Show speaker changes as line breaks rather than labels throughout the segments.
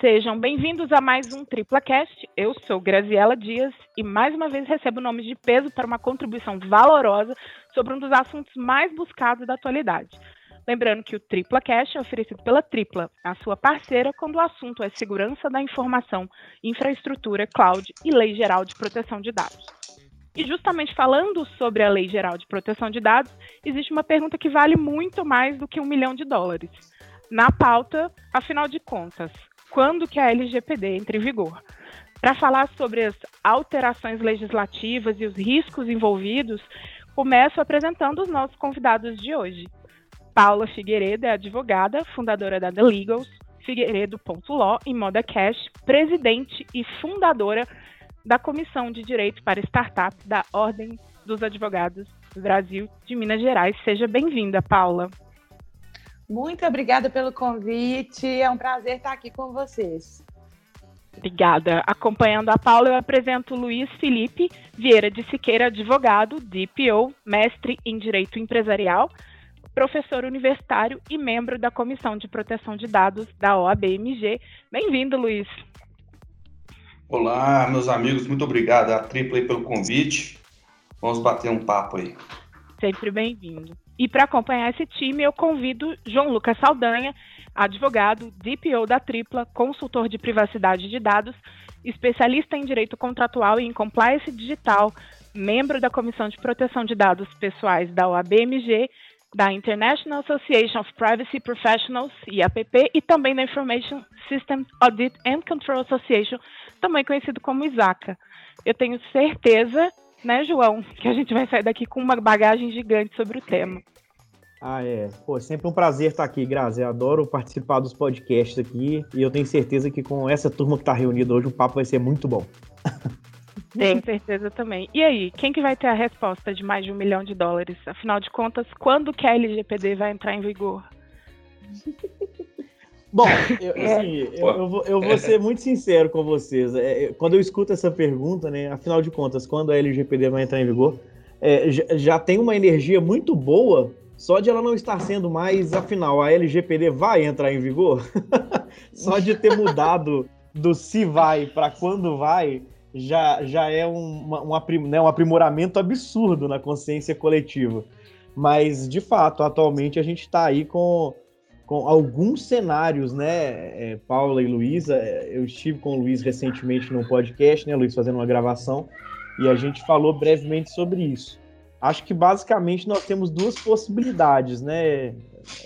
Sejam bem-vindos a mais um TriplaCast. Eu sou Graziela Dias e mais uma vez recebo nomes de peso para uma contribuição valorosa sobre um dos assuntos mais buscados da atualidade. Lembrando que o TriplaCast é oferecido pela Tripla, a sua parceira quando o assunto é segurança da informação, infraestrutura, cloud e lei geral de proteção de dados. E justamente falando sobre a Lei Geral de Proteção de Dados, existe uma pergunta que vale muito mais do que um milhão de dólares. Na pauta, afinal de contas, quando que a LGPD entra em vigor. Para falar sobre as alterações legislativas e os riscos envolvidos, começo apresentando os nossos convidados de hoje. Paula Figueiredo é advogada, fundadora da The Legals, Figueiredo.law e Moda Cash, presidente e fundadora da Comissão de Direito para Startups da Ordem dos Advogados do Brasil de Minas Gerais. Seja bem-vinda, Paula.
Muito obrigada pelo convite. É um prazer estar aqui com vocês.
Obrigada. Acompanhando a Paula, eu apresento Luiz Felipe Vieira de Siqueira, advogado, DPO, mestre em Direito Empresarial, professor universitário e membro da Comissão de Proteção de Dados da OABMG. Bem-vindo, Luiz.
Olá, meus amigos, muito obrigado a Tripla pelo convite. Vamos bater um papo aí.
Sempre bem-vindo. E para acompanhar esse time, eu convido João Lucas Saldanha, advogado, DPO da Tripla, consultor de privacidade de dados, especialista em direito contratual e em compliance digital, membro da Comissão de Proteção de Dados Pessoais da OABMG, da International Association of Privacy Professionals, IAPP, e também da Information Systems Audit and Control Association, também conhecido como ISACA. Eu tenho certeza né, João? Que a gente vai sair daqui com uma bagagem gigante sobre o tema.
Ah, é. Pô, sempre um prazer estar aqui, Grazi. Eu adoro participar dos podcasts aqui e eu tenho certeza que com essa turma que está reunida hoje o papo vai ser muito bom.
Tenho certeza também. E aí, quem que vai ter a resposta de mais de um milhão de dólares? Afinal de contas, quando que a LGPD vai entrar em vigor?
Bom, eu, é. assim, eu, eu, vou, eu, vou, ser muito sincero com vocês. É, quando eu escuto essa pergunta, né, afinal de contas, quando a LGPD vai entrar em vigor, é, já, já, tem uma energia muito boa só de ela não estar sendo mais, afinal, a LGPD vai entrar em vigor? só de ter mudado do se vai para quando vai, já, já é um, um, né, um aprimoramento absurdo na consciência coletiva. Mas, de fato, atualmente a gente está aí com com alguns cenários, né, é, Paula e Luísa, é, eu estive com o Luiz recentemente num podcast, né, Luiz, fazendo uma gravação, e a gente falou brevemente sobre isso. Acho que basicamente nós temos duas possibilidades, né,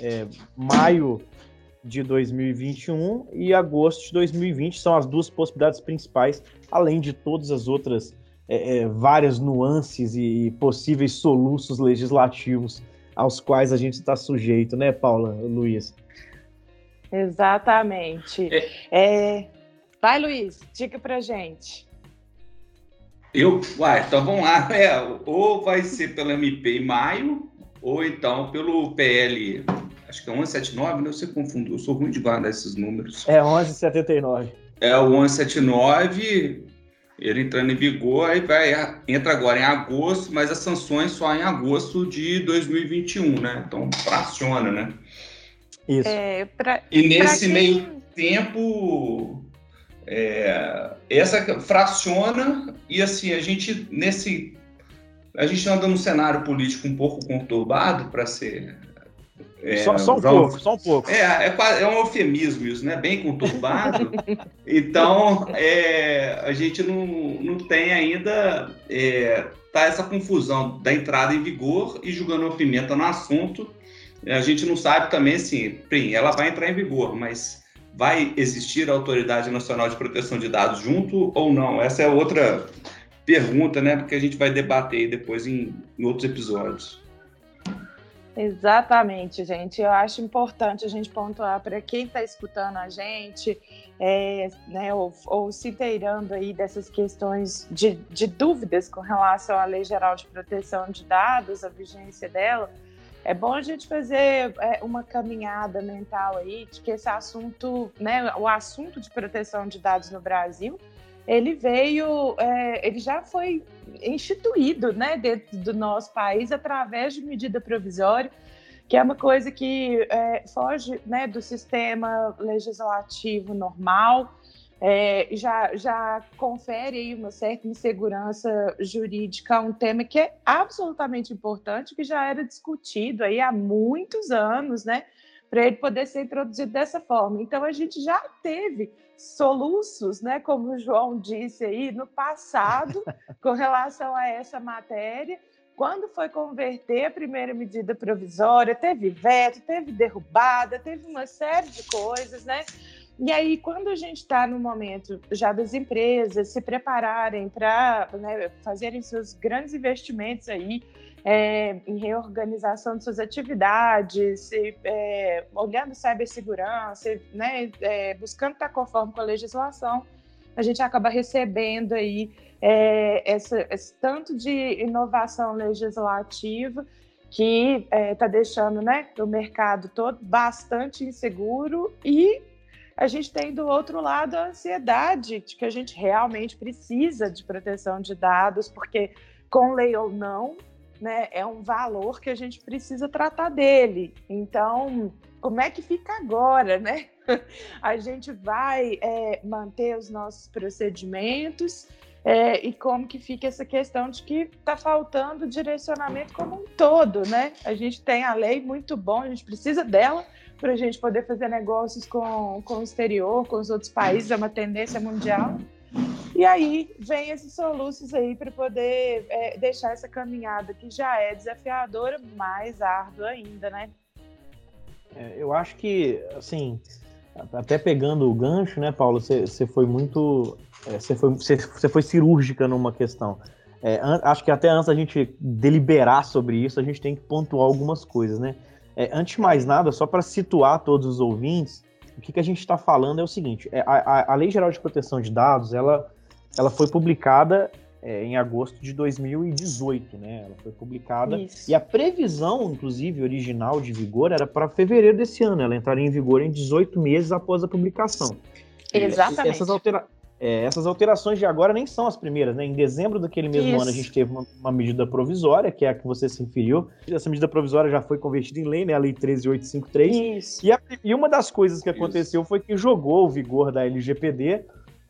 é, maio de 2021 e agosto de 2020 são as duas possibilidades principais, além de todas as outras é, é várias nuances e possíveis soluços legislativos aos quais a gente está sujeito, né, Paula, Luiz?
Exatamente. É... É... Vai, Luiz, diga pra gente.
Eu, uai, então vamos lá. É, ou vai ser pelo MP em maio, ou então pelo PL, acho que é 1179, né? Você confundiu, eu sou ruim de guardar esses números.
É 1179.
É o 1179, ele entrando em vigor, aí vai, entra agora em agosto, mas as sanções só em agosto de 2021, né? Então fraciona, né?
Isso. É, pra,
e nesse quem... meio tempo, é, essa fraciona e assim, a gente nesse. A gente anda num cenário político um pouco conturbado, para ser
é, só, só, um pouco, só um pouco.
É, é, é, um eufemismo isso, né? Bem conturbado. então, é, a gente não, não tem ainda é, tá essa confusão da entrada em vigor e julgando a pimenta no assunto. A gente não sabe também, assim, bem, ela vai entrar em vigor, mas vai existir a Autoridade Nacional de Proteção de Dados junto ou não? Essa é outra pergunta, né? Porque a gente vai debater depois em, em outros episódios.
Exatamente, gente. Eu acho importante a gente pontuar para quem está escutando a gente, é, né, ou, ou, se inteirando aí dessas questões de, de, dúvidas com relação à Lei Geral de Proteção de Dados, a vigência dela, é bom a gente fazer é, uma caminhada mental aí de que esse assunto, né, o assunto de proteção de dados no Brasil, ele veio, é, ele já foi instituído, né, dentro do nosso país através de medida provisória, que é uma coisa que é, foge, né, do sistema legislativo normal, é, já, já confere uma certa insegurança jurídica um tema que é absolutamente importante, que já era discutido aí há muitos anos, né? Para ele poder ser introduzido dessa forma. Então, a gente já teve soluços, né? Como o João disse aí, no passado, com relação a essa matéria. Quando foi converter a primeira medida provisória, teve veto, teve derrubada, teve uma série de coisas, né? E aí, quando a gente está no momento já das empresas se prepararem para né, fazerem seus grandes investimentos aí é, em reorganização de suas atividades, e, é, olhando cibersegurança, né, é, buscando estar conforme com a legislação, a gente acaba recebendo aí é, essa, esse tanto de inovação legislativa que está é, deixando né, o mercado todo bastante inseguro e a gente tem do outro lado a ansiedade de que a gente realmente precisa de proteção de dados, porque com lei ou não, né, é um valor que a gente precisa tratar dele. Então, como é que fica agora, né? A gente vai é, manter os nossos procedimentos é, e como que fica essa questão de que está faltando direcionamento como um todo, né? A gente tem a lei muito bom, a gente precisa dela, para a gente poder fazer negócios com, com o exterior, com os outros países, é uma tendência mundial. E aí vem esses soluços aí para poder é, deixar essa caminhada que já é desafiadora, mais árdua ainda, né?
É, eu acho que, assim, até pegando o gancho, né, Paulo, você foi muito. É, foi, você foi cirúrgica numa questão. É, acho que até antes da gente deliberar sobre isso, a gente tem que pontuar algumas coisas, né? É, antes de mais nada, só para situar todos os ouvintes, o que, que a gente está falando é o seguinte: é, a, a, Lei Geral de Proteção de Dados ela, ela foi publicada é, em agosto de 2018, né? Ela foi publicada Isso. e a previsão, inclusive original de vigor, era para fevereiro desse ano. Ela entraria em vigor em 18 meses após a publicação.
Exatamente.
Essas, altera é, essas alterações de agora nem são as primeiras, né? Em dezembro daquele mesmo Isso. ano a gente teve uma, uma, medida provisória, que é a que você se referiu. Essa medida provisória já foi convertida em lei, né? A Lei 13853. Isso. E, a, e uma das coisas que aconteceu Isso. foi que jogou o vigor da LGPD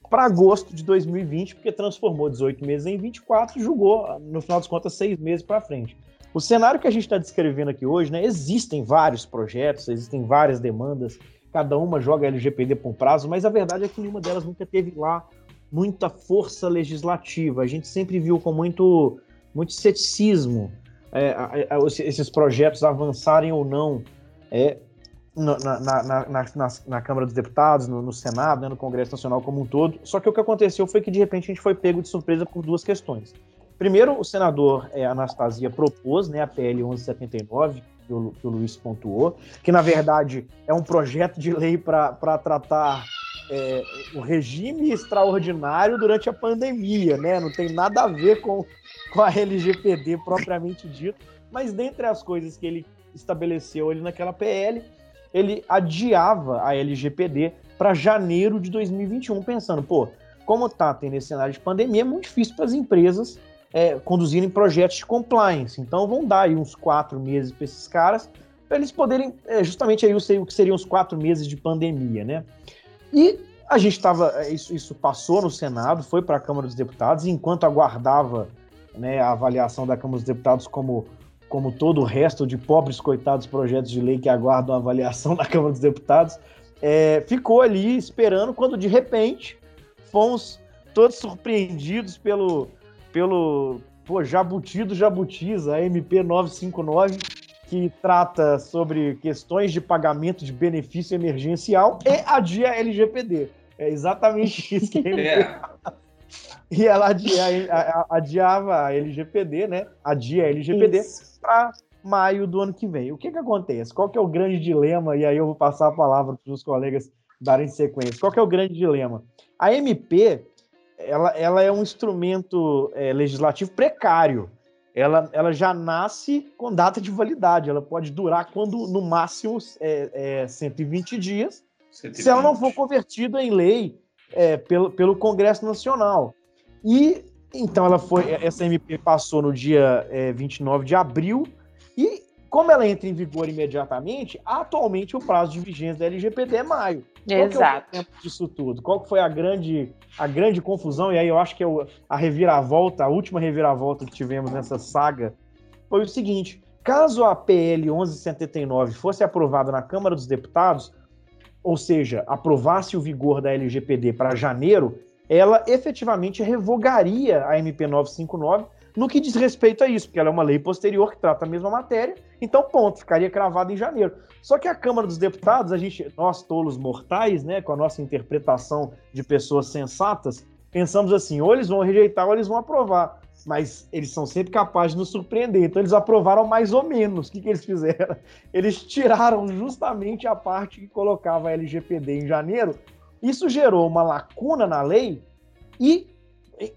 para agosto de 2020, porque transformou 18 meses em 24 e julgou, no final das contas, seis meses para frente. O cenário que a gente está descrevendo aqui hoje, né? Existem vários projetos, existem várias demandas cada uma joga LGPD por um prazo, mas a verdade é que nenhuma delas nunca teve lá muita força legislativa. A gente sempre viu com muito, muito ceticismo é, a, a, esses projetos avançarem ou não é, na, na, na, na, Câmara dos Deputados, no, no Senado, né, no Congresso Nacional como um todo. Só que o que aconteceu foi que, de repente, a gente foi pego de surpresa por duas questões. Primeiro, o senador é, Anastasia propôs né, a PL 1179, que o, que o Luiz pontuou, que na verdade é um projeto de lei para tratar é, o regime extraordinário durante a pandemia, né? Não tem nada a ver com, com a LGPD propriamente dito, mas dentre as coisas que ele estabeleceu ali naquela PL, ele adiava a LGPD para janeiro de 2021, pensando, pô, como tá tendo esse cenário de pandemia, é muito difícil para as empresas é, conduzirem projetos de compliance. Então vão dar aí uns quatro meses para esses caras, para eles poderem, é, justamente aí o que seriam os quatro meses de pandemia, né? E a gente estava, é, isso, isso passou no Senado, foi para a Câmara dos Deputados, enquanto aguardava né, a avaliação da Câmara dos Deputados como como todo o resto de pobres coitados projetos de lei que aguardam a avaliação na Câmara dos Deputados, é, ficou ali esperando quando de repente fomos todos surpreendidos pelo, pelo pô, Jabuti do Jabutis, a MP 959, que trata sobre questões de pagamento de benefício emergencial e a dia LGPD. É exatamente isso que ele é. E ela adia, adiava a LGPD, né? Adia a LGPD para maio do ano que vem. O que que acontece? Qual que é o grande dilema? E aí eu vou passar a palavra para os colegas darem sequência. Qual que é o grande dilema? A MP, ela, ela é um instrumento é, legislativo precário. Ela, ela já nasce com data de validade. Ela pode durar quando, no máximo, é, é 120 dias. 120. Se ela não for convertida em lei é, pelo, pelo Congresso Nacional. E então ela foi, essa MP passou no dia é, 29 de abril como ela entra em vigor imediatamente, atualmente o prazo de vigência da LGPD é maio.
Exato.
Qual é o disso tudo? Qual foi a grande, a grande confusão? E aí eu acho que é a reviravolta, a última reviravolta que tivemos nessa saga foi o seguinte: caso a PL 1179 fosse aprovada na Câmara dos Deputados, ou seja, aprovasse o vigor da LGPD para janeiro, ela efetivamente revogaria a MP 959 no que diz respeito a isso, porque ela é uma lei posterior que trata a mesma matéria, então ponto, ficaria cravado em janeiro. Só que a Câmara dos Deputados, a gente, nós tolos mortais, né, com a nossa interpretação de pessoas sensatas, pensamos assim, ou eles vão rejeitar ou eles vão aprovar. Mas eles são sempre capazes de nos surpreender. Então eles aprovaram mais ou menos. O que, que eles fizeram? Eles tiraram justamente a parte que colocava a LGPD em janeiro. Isso gerou uma lacuna na lei e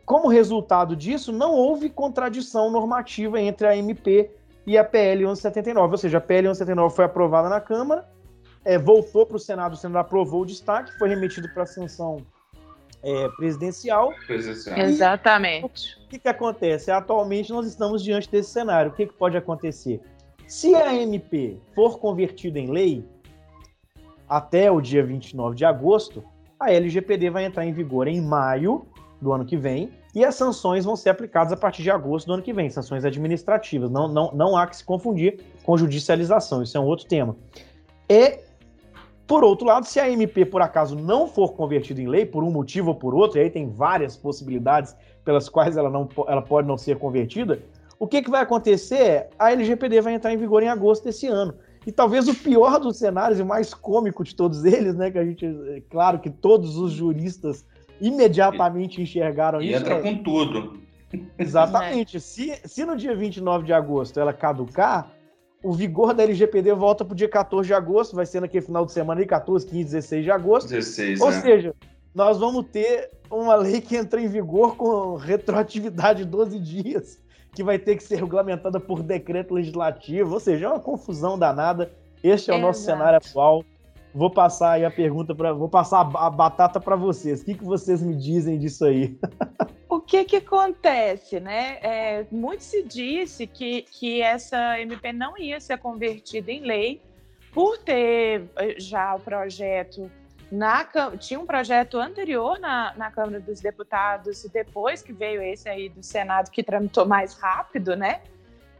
como resultado disso, não houve contradição normativa entre a MP e a PL 1179. Ou seja, a PL 1179 foi aprovada na Câmara, é, voltou para o Senado, o Senado aprovou o destaque, foi remetido para a sanção é, presidencial.
presidencial.
Exatamente.
O que, que acontece? Atualmente nós estamos diante desse cenário. O que, que pode acontecer? Se a MP for convertida em lei até o dia 29 de agosto, a LGPD vai entrar em vigor em maio do ano que vem, e as sanções vão ser aplicadas a partir de agosto do ano que vem, sanções administrativas. Não, não, não há que se confundir com judicialização, isso é um outro tema. E, por outro lado, se a MP por acaso não for convertida em lei, por um motivo ou por outro, e aí tem várias possibilidades pelas quais ela, não, ela pode não ser convertida, o que, que vai acontecer é a LGPD vai entrar em vigor em agosto desse ano. E talvez o pior dos cenários e mais cômico de todos eles, né? Que a gente, é claro que todos os juristas imediatamente enxergaram
e
isso.
entra com tudo.
Exatamente. Se, se no dia 29 de agosto ela caducar, o vigor da LGPD volta para o dia 14 de agosto, vai ser naquele final de semana aí, 14, 15, 16 de agosto.
16,
Ou
é.
seja, nós vamos ter uma lei que entra em vigor com retroatividade de 12 dias, que vai ter que ser regulamentada por decreto legislativo. Ou seja, é uma confusão danada. Este é o nosso
Exato.
cenário atual. Vou passar aí a pergunta para, vou passar a batata para vocês. O que, que vocês me dizem disso aí?
O que que acontece, né? É, muito se disse que, que essa MP não ia ser convertida em lei por ter eh, já o projeto na tinha um projeto anterior na, na Câmara dos Deputados e depois que veio esse aí do Senado que tramitou mais rápido, né?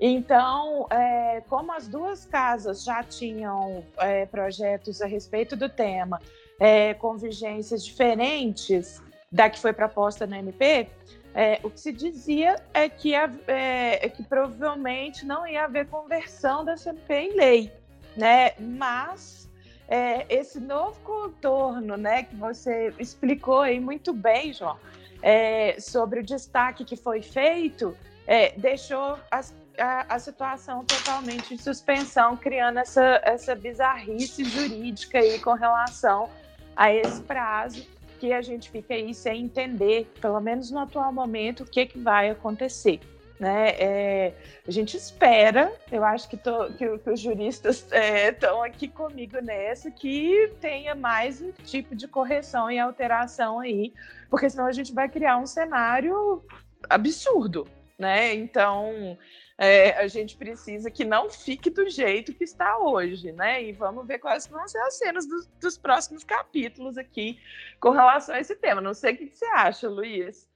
Então, é, como as duas casas já tinham é, projetos a respeito do tema, é, com vigências diferentes da que foi proposta no MP, é, o que se dizia é que, é, é que provavelmente não ia haver conversão da MP em lei, né? Mas é, esse novo contorno, né, que você explicou aí muito bem, João, é, sobre o destaque que foi feito, é, deixou as- a, a situação totalmente em suspensão, criando essa, essa bizarrice jurídica aí com relação a esse prazo que a gente fica aí sem entender, pelo menos no atual momento, o que, que vai acontecer. Né? É, a gente espera, eu acho que, tô- que que os juristas estão aqui comigo nessa, que tenha mais um tipo de correção e alteração aí, porque senão a gente vai criar um cenário absurdo, né? Então é, a gente precisa que não fique do jeito que está hoje, né? E vamos ver quais vão ser as cenas dos, dos próximos capítulos aqui com relação a esse tema. Não sei o que, você acha, Luiz.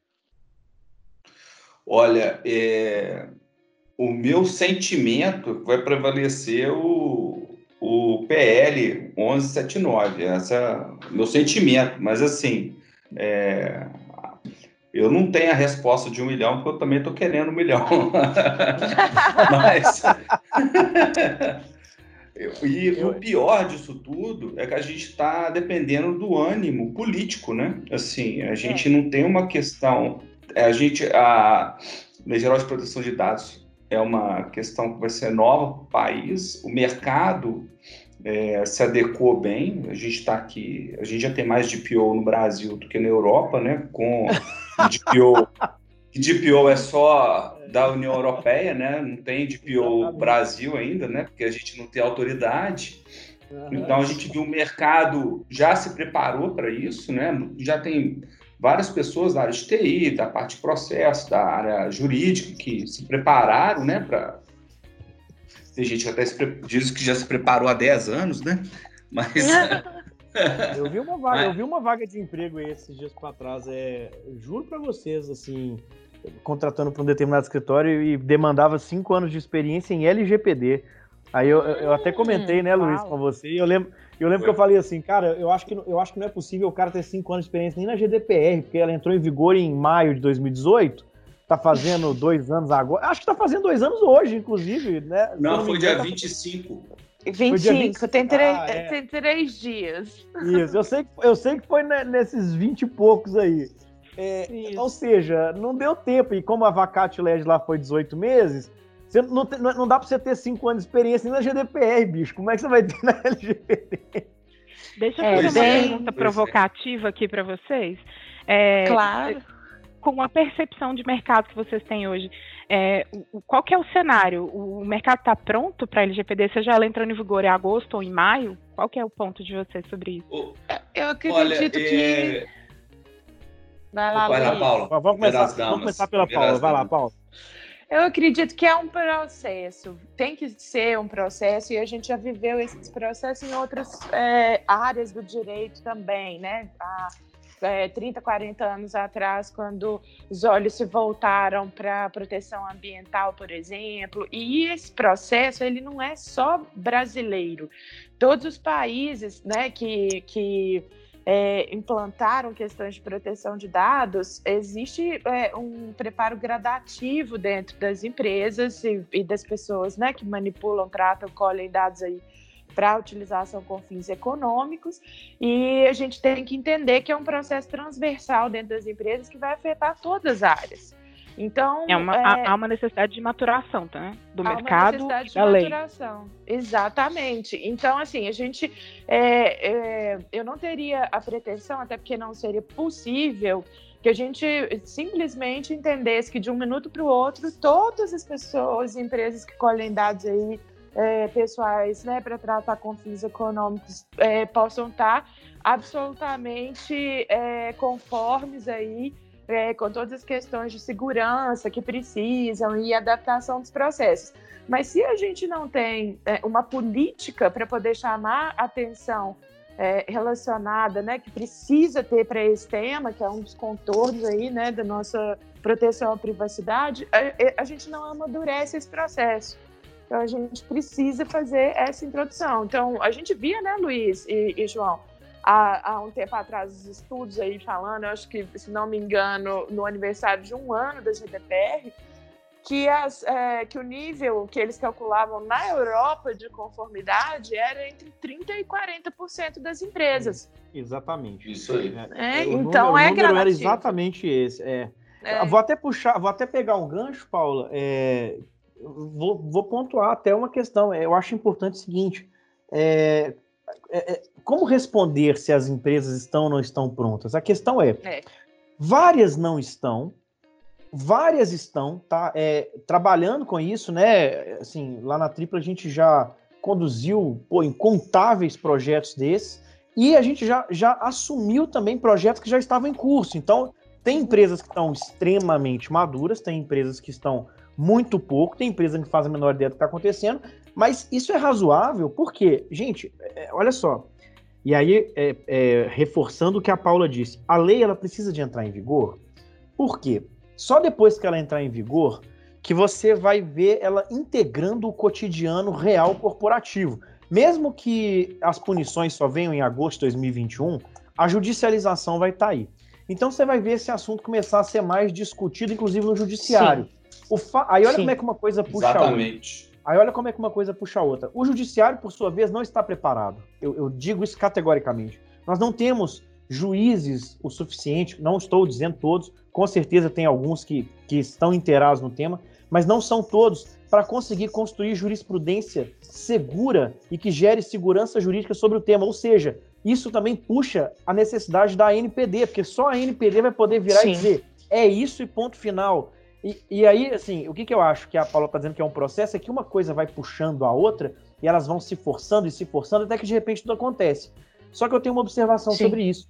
Olha, é, o meu sentimento vai prevalecer o, o PL 1179, essa é o meu sentimento, mas assim, é, eu não tenho a resposta de um milhão, porque eu também estou querendo um milhão. mas. E o pior disso tudo é que a gente está dependendo do ânimo político, né? Assim, a gente não tem uma questão. A gente, a Lei Geral de Proteção de Dados é uma questão que vai ser nova para o país. O mercado é, se adequou bem. A gente está aqui, a gente já tem mais DPO no Brasil do que na Europa, né? Com DPO, DPO é só da União Europeia, né? Não tem DPO Brasil ainda, né? Porque a gente não tem autoridade. Então a gente viu o mercado já se preparou para isso, né? Já tem várias pessoas da área de TI, da parte de processo, da área jurídica que se prepararam, né? Para tem gente que até pre... diz que já se preparou há 10 anos, né? Mas
eu vi uma vaga, eu vi uma vaga de emprego esses dias para trás, é, juro para vocês assim, contratando para um determinado escritório e demandava cinco anos de experiência em LGPD. Aí eu, eu até comentei, né, Luiz, com você, e eu lembro, eu lembro que eu falei assim, cara, eu acho, que, eu acho que não é possível o cara ter cinco anos de experiência nem na GDPR, porque ela entrou em vigor em maio de 2018, tá fazendo dois anos agora, acho que tá fazendo dois anos hoje, inclusive, né?
Não, foi dia tá... 25.
25, tem, três, ah, é. tem três dias.
Isso, eu sei, eu sei que foi nesses 20 e poucos aí. É, ou seja, não deu tempo. E como a vacate LED lá foi 18 meses, você não, não dá para você ter 5 anos de experiência nem na GDPR, bicho. Como é que você vai ter na LGBT?
Deixa eu é, fazer uma pergunta provocativa aqui para vocês. É,
claro.
Com a percepção de mercado que vocês têm hoje, é, qual que é o cenário? O mercado está pronto para a LGPD, seja ela entrando em vigor em agosto ou em maio? Qual que é o ponto de vocês sobre isso?
Eu acredito Olha, que é,
Vai lá, Vai lá Paula.
Vamos começar, vamos começar pela Paula. Vai lá, Paula.
Eu acredito que é um processo, tem que ser um processo, e a gente já viveu esse processo em outras é, áreas do direito também, né? Há é, 30, 40 anos atrás, quando os olhos se voltaram para a proteção ambiental, por exemplo, e esse processo ele não é só brasileiro. Todos os países né, que, que é, implantaram questões de proteção de dados, existe é, um preparo gradativo dentro das empresas e, e das pessoas né, que manipulam, tratam, colhem dados aí para utilização com fins econômicos, e a gente tem que entender que é um processo transversal dentro das empresas que vai afetar todas as áreas. Então,
é uma, é, há uma necessidade de maturação, tá? Do mercado uma necessidade da de lei. maturação.
Exatamente. Então, assim, a gente, é, é, eu não teria a pretensão, até porque não seria possível, que a gente simplesmente entendesse que de um minuto para o outro, todas as pessoas e empresas que colhem dados aí é, pessoais, né, para tratar com fins econômicos, é, possam estar absolutamente é, conformes aí é, com todas as questões de segurança que precisam e adaptação dos processos. Mas se a gente não tem é, uma política para poder chamar atenção é, relacionada, né, que precisa ter para esse tema, que é um dos contornos aí, né, da nossa proteção à privacidade, a, a gente não amadurece esse processo. Então a gente precisa fazer essa introdução. Então a gente via, né, Luiz e, e João, há, há, um tempo atrás os estudos aí falando, eu acho que, se não me engano, no aniversário de um ano da GDPR, que, as, é, que o nível que eles calculavam na Europa de conformidade era entre 30% e 40% das empresas.
Exatamente.
Isso aí.
É, é, então número, é
o número era exatamente esse. É. é. Vou até puxar, vou até pegar um gancho, Paula. Vou, vou pontuar até uma questão. Eu acho importante o seguinte: é, é, é, como responder se as empresas estão ou não estão prontas? A questão é, é. várias não estão, várias estão tá, é, trabalhando com isso, né? Assim, lá na Tripla a gente já conduziu pô, incontáveis projetos desses e a gente já, já assumiu também projetos que já estavam em curso. Então, tem empresas que estão extremamente maduras, tem empresas que estão muito pouco, tem empresa que faz a menor ideia do que está acontecendo, mas isso é razoável porque, gente, é, olha só, e aí, é, é, reforçando o que a Paula disse, a lei ela precisa de entrar em vigor, por quê? Só depois que ela entrar em vigor que você vai ver ela integrando o cotidiano real corporativo. Mesmo que as punições só venham em agosto de 2021, a judicialização vai estar tá aí. Então você vai ver esse assunto começar a ser mais discutido, inclusive no judiciário. Fa... Aí olha Sim. como é que uma coisa puxa
Exatamente.
outra. Aí olha como é que uma coisa puxa a outra. O judiciário, por sua vez, não está preparado. Eu, eu digo isso categoricamente. Nós não temos juízes o suficiente, não estou dizendo todos, com certeza tem alguns que, que estão inteirados no tema, mas não são todos para conseguir construir jurisprudência segura e que gere segurança jurídica sobre o tema. Ou seja, isso também puxa a necessidade da ANPD, porque só a ANPD vai poder virar Sim. e dizer é isso e ponto final. E, e, aí, assim, o que, que eu acho que a Paula está dizendo que é um processo é que uma coisa vai puxando a outra e elas vão se forçando e se forçando até que de repente tudo acontece. Só que eu tenho uma observação Sim. sobre isso.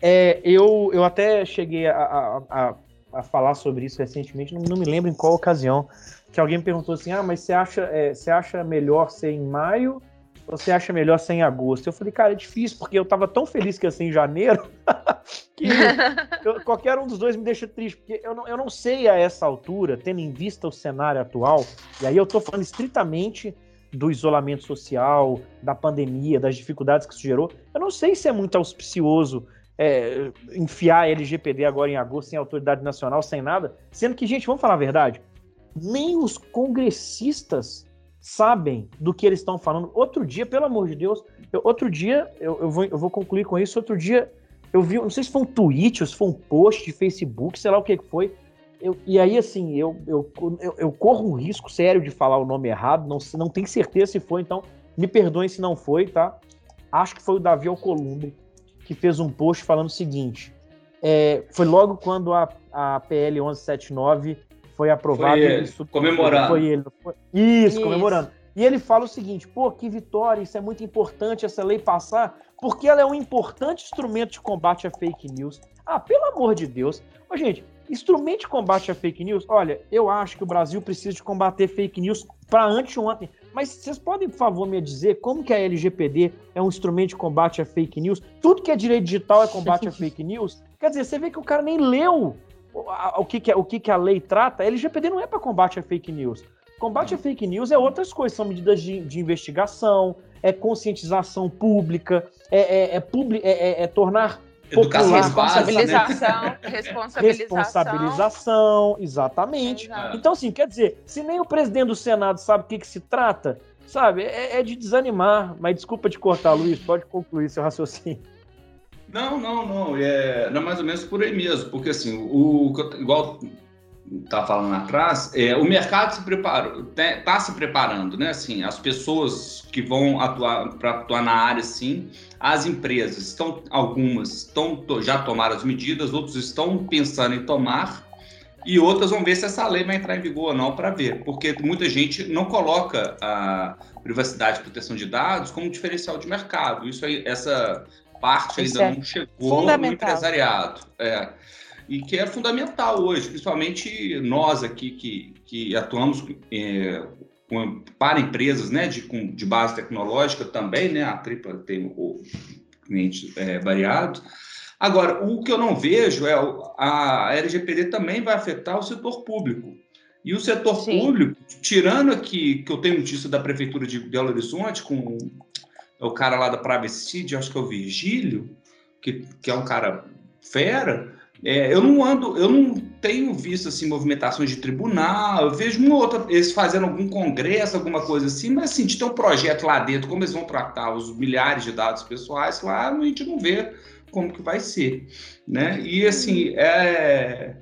É, eu, eu até cheguei a, a, a, a, falar sobre isso recentemente, não, não, me lembro em qual ocasião, que alguém me perguntou assim: ah, mas você acha, é, você acha melhor ser em maio ou você acha melhor ser em agosto? Eu falei, cara, é difícil, porque eu tava tão feliz que ia ser em janeiro que eu, qualquer um dos dois me deixa triste, porque eu não, eu não sei a essa altura, tendo em vista o cenário atual, e aí eu tô falando estritamente do isolamento social, da pandemia, das dificuldades que isso gerou. Eu não sei se é muito auspicioso é, enfiar a LGPD agora em agosto sem autoridade nacional, sem nada, sendo que, gente, vamos falar a verdade, nem os congressistas sabem do que eles estão falando. Outro dia, pelo amor de Deus, eu, outro dia, eu, eu, vou, eu vou concluir com isso, outro dia eu vi, não sei se foi um tweet ou se foi um post de Facebook, sei lá o que foi, eu, e aí, assim, eu, eu, eu, eu, corro um risco sério de falar o nome errado, não, não tenho certeza se foi, então me perdoem se não foi, tá? Acho que foi o Davi Alcolumbre que fez um post falando o seguinte: é, foi logo quando a, a PL 1179 foi aprovada. Foi
ele, isso, comemorando.
Foi ele, foi, isso, isso, comemorando. E ele fala o seguinte: pô, que vitória, isso é muito importante essa lei passar, porque ela é um importante instrumento de combate a fake news. Ah, pelo amor de Deus. Ô, gente, Instrumento de combate a fake news, olha, eu acho que o Brasil precisa de combater fake news para anteontem. Mas vocês podem, por favor, me dizer como que a LGPD é um instrumento de combate a fake news? Tudo que é direito digital é combate a fake news? Quer dizer, você vê que o cara nem leu o que, que, o que, que a lei trata. A LGPD não é para combate a fake news. Combate a fake news é outras coisas, são medidas de, de investigação, é conscientização pública, é, é, é, publi, é, é, é tornar
Educação responsabilização, né? responsabilização.
Responsabilização, exatamente. Exato. Então, assim, quer dizer, se nem o presidente do Senado sabe o que, que se trata, sabe, é, é de desanimar. Mas desculpa te cortar, Luiz, pode concluir seu raciocínio.
Não, não, não. É, não é mais ou menos por aí mesmo, porque assim, o, igual tá falando atrás, é, o mercado se preparou, está se preparando, né? Assim, as pessoas que vão atuar para atuar na área, sim, as empresas estão, algumas estão já tomaram as medidas, outros estão pensando em tomar e outras vão ver se essa lei vai entrar em vigor ou não para ver, porque muita gente não coloca a privacidade e proteção de dados como diferencial de mercado. Isso aí, essa parte ainda é não chegou no empresariado. É e que é fundamental hoje, principalmente nós aqui que, que atuamos é, com, para empresas né, de, com, de base tecnológica também, né, a Tripla tem o cliente é, variado. Agora, o que eu não vejo é a LGPD também vai afetar o setor público. E o setor Sim. público, tirando aqui, que eu tenho notícia da Prefeitura de Belo Horizonte, com o cara lá da Privacy acho que é o Virgílio, que, que é um cara fera, é, eu não ando, eu não tenho visto assim movimentações de tribunal. Eu vejo uma ou outra eles fazendo algum congresso, alguma coisa assim, mas assim, de ter um projeto lá dentro, como eles vão tratar os milhares de dados pessoais lá, a gente não vê como que vai ser, né? E assim, é,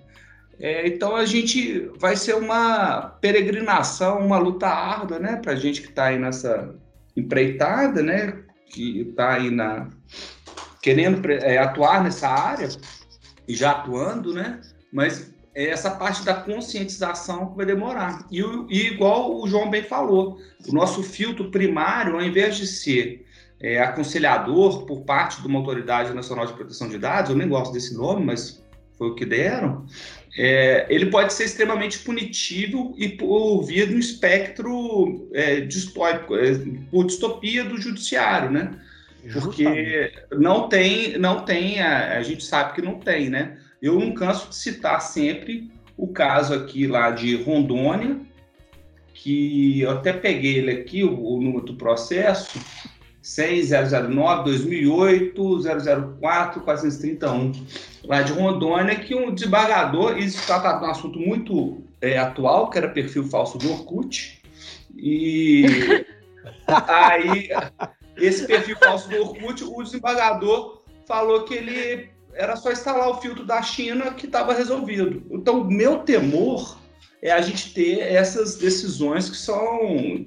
é, então a gente vai ser uma peregrinação, uma luta árdua, né, para a gente que está aí nessa empreitada, né, que está aí na querendo é, atuar nessa área e já atuando, né? Mas é essa parte da conscientização que vai demorar. E, e, igual o João bem falou, o nosso filtro primário, ao invés de ser é, aconselhador por parte de uma autoridade nacional de proteção de dados, eu nem gosto desse nome, mas foi o que deram, é, ele pode ser extremamente punitivo e por via do espectro é, distópico, é, por distopia do judiciário, né? Porque não tem, não tem, a, a, gente sabe que não tem, né? Eu não canso de citar sempre o caso aqui lá de Rondônia, que eu até peguei ele aqui, o, o número do processo, 6009 2008 004 431 lá de Rondônia, que um desembargador, isso de um assunto muito é, atual, que era perfil falso do Orkut, e aí esse perfil falso do Orkut, o desembargador falou que ele era só instalar o filtro da China que estava resolvido. Então, meu temor é a gente ter essas decisões que são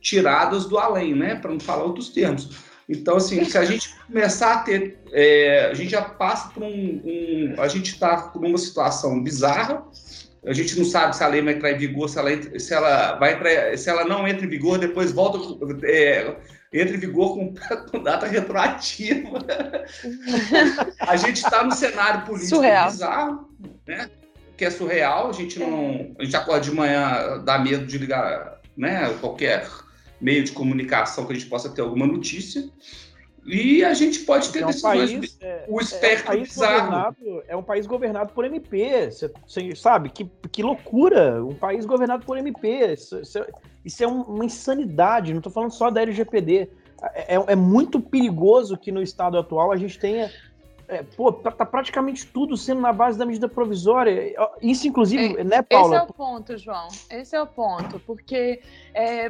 tiradas do além, né? Para não falar outros termos. Então, assim, se a gente começar a ter. É, a gente já passa por um. um a gente está por uma situação bizarra, a gente não sabe se a lei vai entrar em vigor, se ela, se ela, vai entrar, se ela não entra em vigor, depois volta, é, entra em vigor com, com data retroativa. a gente está no cenário político surreal. bizarro, né? que é surreal, a gente não. A gente acorda de manhã, dá medo de ligar né, qualquer meio de comunicação que a gente possa ter alguma notícia. E a gente pode ter é um decisões. País, é, o espectro é um bizarro.
É um país governado por MP. Você, sabe? Que, que loucura! Um país governado por MP. Isso, isso, é, isso é uma insanidade. Não estou falando só da LGPD. É, é, é, muito perigoso que no estado atual a gente tenha. É, pô, tá, tá, praticamente tudo sendo na base da medida provisória. Isso, inclusive, é, né, Paula?
Esse é o ponto, João. Esse é o ponto. Porque,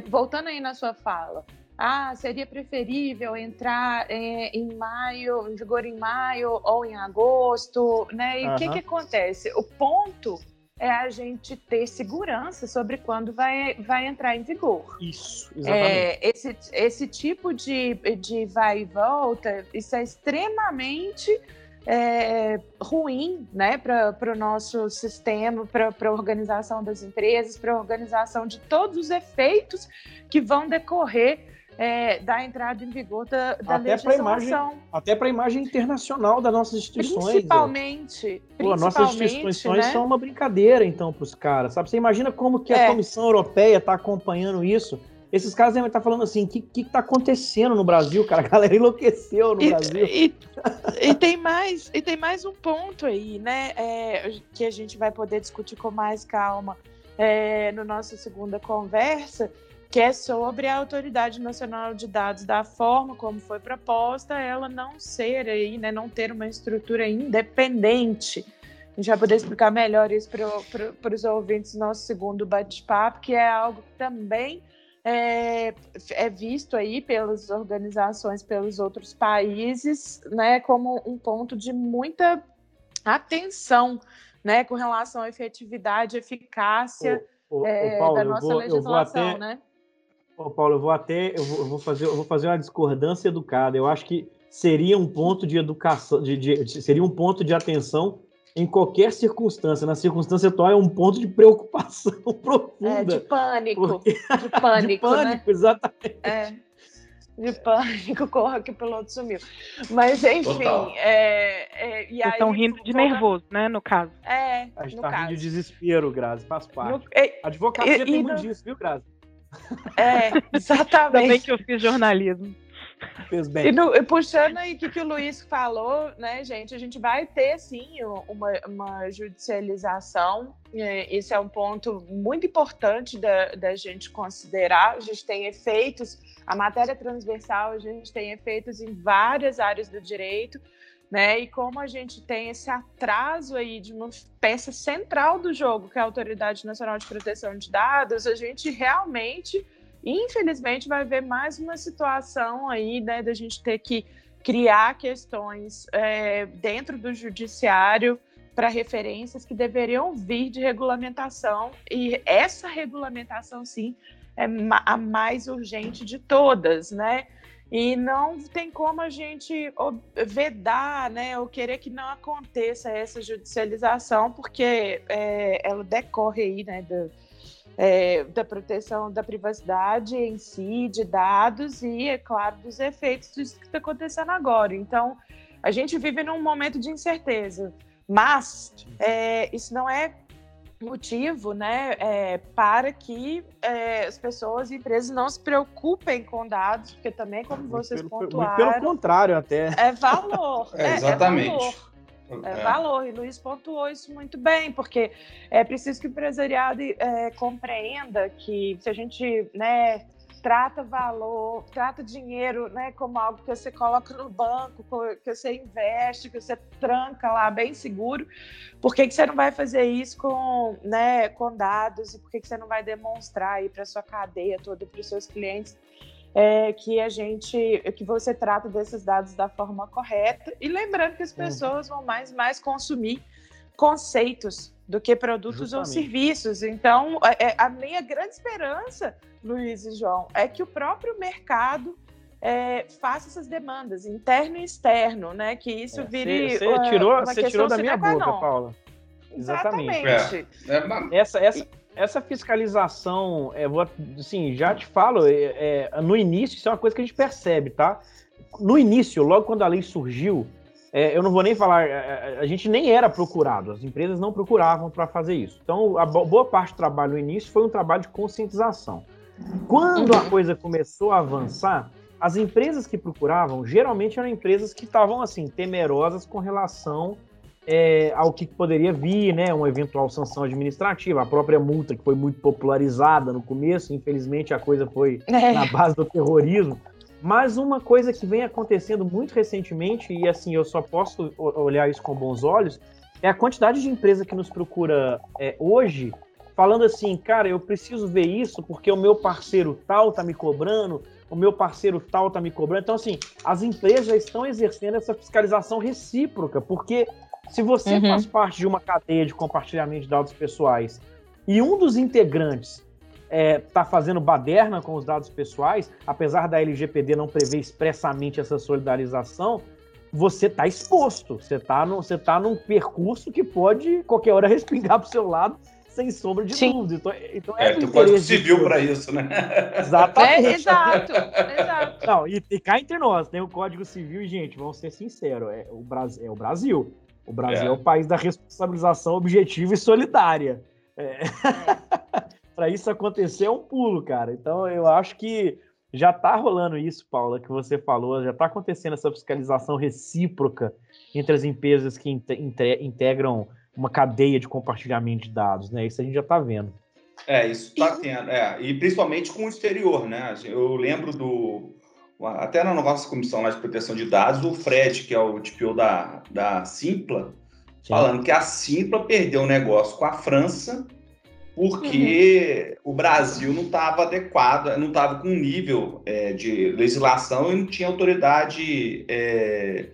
voltando aí na sua fala, ah, seria preferível entrar é, em maio, em vigor em maio ou em agosto, né? E o uhum. que, que acontece? O ponto é a gente ter segurança sobre quando vai, vai entrar em vigor.
Isso, é, exatamente.
É, esse, esse tipo de, de vai e volta, isso é extremamente é, ruim né, para o nosso sistema, para a organização das empresas, para a organização de todos os efeitos que vão decorrer é, da entrada em vigor da, da até legislação.
Imagem, até para a imagem internacional das nossas instituições.
Principalmente.
Pô, nossas instituições né? são uma brincadeira, então, para os caras. Sabe? Você imagina como que a é. Comissão Europeia está acompanhando isso? Esses caras devem estar falando assim, o que, que tá acontecendo no Brasil, cara? A galera enlouqueceu no
e,
Brasil.
E, e, tem mais, e tem mais um ponto aí, né? É, que a gente vai poder discutir com mais calma é, no nossa segunda conversa, que é sobre a Autoridade Nacional de Dados, da forma como foi proposta, ela não ser aí, né, não ter uma estrutura independente. A gente vai poder explicar melhor isso para os ouvintes do nosso segundo bate-papo, que é algo que também é, é, visto aí pelas organizações, pelos outros países, né, como um ponto de muita atenção, né, com relação à efetividade, eficácia ô, ô, é, Paulo, da nossa vou, legislação, até, né?
Ô, Paulo, eu vou até eu vou, eu vou, fazer, eu vou fazer uma discordância educada. Eu acho que seria um ponto de educação, de, de, seria um ponto de atenção em qualquer circunstância. Na circunstância atual é um ponto de preocupação profunda. É,
de pânico. Porque... De pânico, de pânico,
né? exatamente.
É. De pânico, corra que o piloto sumiu. Mas, enfim. É,
é, e Vocês estão rindo de nervoso, né? No caso.
É.
A gente tá caso. rindo de desespero, Grazi, faz parte. No, é, Advocacia tem muito disso, viu, Grazi?
É, exatamente.
Também que eu fiz jornalismo.
Fez bem. E, no, puxando aí o que, que o Luiz falou, né, gente? A gente vai ter, sim, uma, uma judicialização. Isso é um ponto muito importante da, da gente considerar. A gente tem efeitos, a matéria transversal, a gente tem efeitos em várias áreas do direito né? E como a gente tem esse atraso aí de uma peça central do jogo, que é a Autoridade Nacional de Proteção de Dados, a gente realmente, infelizmente, vai ver mais uma situação aí, né, da gente ter que criar questões é, dentro do judiciário para referências que deveriam vir de regulamentação e essa regulamentação sim é a mais urgente de todas, né? E não tem como a gente vedar, né, ou querer que não aconteça essa judicialização, porque é, ela decorre aí, né, do, é, da proteção da privacidade em si, de dados e, é claro, dos efeitos disso que está acontecendo agora. Então, a gente vive num momento de incerteza, mas é, isso não é motivo né, é, para que é, as pessoas e empresas não se preocupem com dados, porque também, como vocês
pelo,
pontuaram...
Pelo contrário, até.
É valor.
é, exatamente. É
valor. É, é valor, e Luiz pontuou isso muito bem, porque é preciso que o empresariado é, compreenda que se a gente né, trata valor, trata dinheiro, né, como algo que você coloca no banco, que você investe, que você tranca lá bem seguro. Por que, que você não vai fazer isso com, né, com dados e por que, que você não vai demonstrar aí para sua cadeia toda, para os seus clientes é, que a gente, que você trata desses dados da forma correta e lembrando que as uhum. pessoas vão mais mais consumir conceitos do que produtos Justamente. ou serviços. Então, é, é, a minha grande esperança, Luiz e João, é que o próprio mercado é, faça essas demandas, interno e externo, né? Que isso é, vire.
Você tirou, uma tirou da minha boca, Paula. Exatamente. Exatamente. É. É, essa, essa, essa fiscalização, é, vou, assim, já te falo, é, é, no início, isso é uma coisa que a gente percebe, tá? No início, logo quando a lei surgiu, é, eu não vou nem falar, é, a gente nem era procurado, as empresas não procuravam para fazer isso. Então, a boa parte do trabalho no início foi um trabalho de conscientização. Quando a coisa começou a avançar, as empresas que procuravam geralmente eram empresas que estavam assim temerosas com relação é, ao que poderia vir, né, uma eventual sanção administrativa, a própria multa que foi muito popularizada no começo, infelizmente a coisa foi é. na base do terrorismo. Mas uma coisa que vem acontecendo muito recentemente, e assim, eu só posso olhar isso com bons olhos, é a quantidade de empresa que nos procura é, hoje, falando assim, cara, eu preciso ver isso porque o meu parceiro tal tá me cobrando, o meu parceiro tal tá me cobrando. Então, assim, as empresas já estão exercendo essa fiscalização recíproca, porque se você uhum. faz parte de uma cadeia de compartilhamento de dados pessoais e um dos integrantes está é, tá fazendo baderna com os dados pessoais, apesar da LGPD não prever expressamente essa solidarização, você está exposto. Você está você tá num percurso que pode qualquer hora respingar para o seu lado sem sombra de Sim. dúvida. Então,
então é, é tem código civil para isso, né?
Exatamente.
É, exato, exato.
Não, e, e cá entre nós, tem o Código Civil, e, gente, vamos ser sinceros, é o, Brasil, é o Brasil. O Brasil é. é o país da responsabilização objetiva e solidária. É. Para isso acontecer é um pulo, cara. Então eu acho que já está rolando isso, Paula, que você falou, já está acontecendo essa fiscalização recíproca entre as empresas que integram uma cadeia de compartilhamento de dados, né? Isso a gente já está vendo.
É, isso está tendo, é, e principalmente com o exterior, né? Eu lembro do, até na nossa comissão lá de proteção de dados, o Fred, que é o TPO da, da Simpla, Sim. falando que a Simpla perdeu o negócio com a França porque uhum. o Brasil não estava adequado, não estava com nível é, de legislação e não tinha autoridade é,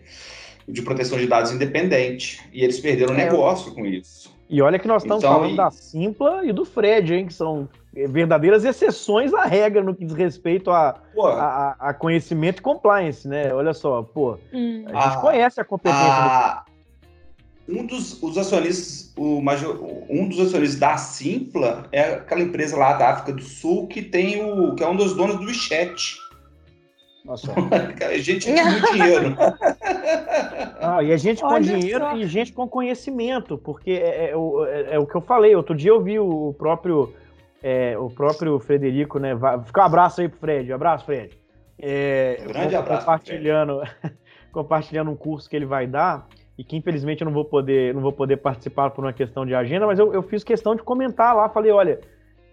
de proteção de dados independente. E eles perderam o é, negócio com isso.
E olha que nós estamos então, falando e... da Simpla e do Fred, hein, que são verdadeiras exceções à regra no que diz respeito a, a, a, conhecimento e compliance, né? Olha só, pô, hum. a gente conhece a competência. A,
do... Um dos os acionistas, o major, um dos acionistas da Simpla é aquela empresa lá da África do Sul que tem o que é um dos donos do WeChat. Nossa. gente com muito dinheiro.
Ah, e a gente com Olha dinheiro só. e gente com conhecimento, porque é, é, é, é, o que eu falei. Outro dia eu vi o próprio é, o próprio Frederico, né? Fica um abraço aí pro Fred. Um abraço, Fred.
É, Grande abraço.
Compartilhando, compartilhando um curso que ele vai dar e que infelizmente eu não vou poder, não vou poder participar por uma questão de agenda, mas eu, eu fiz questão de comentar lá, falei, olha,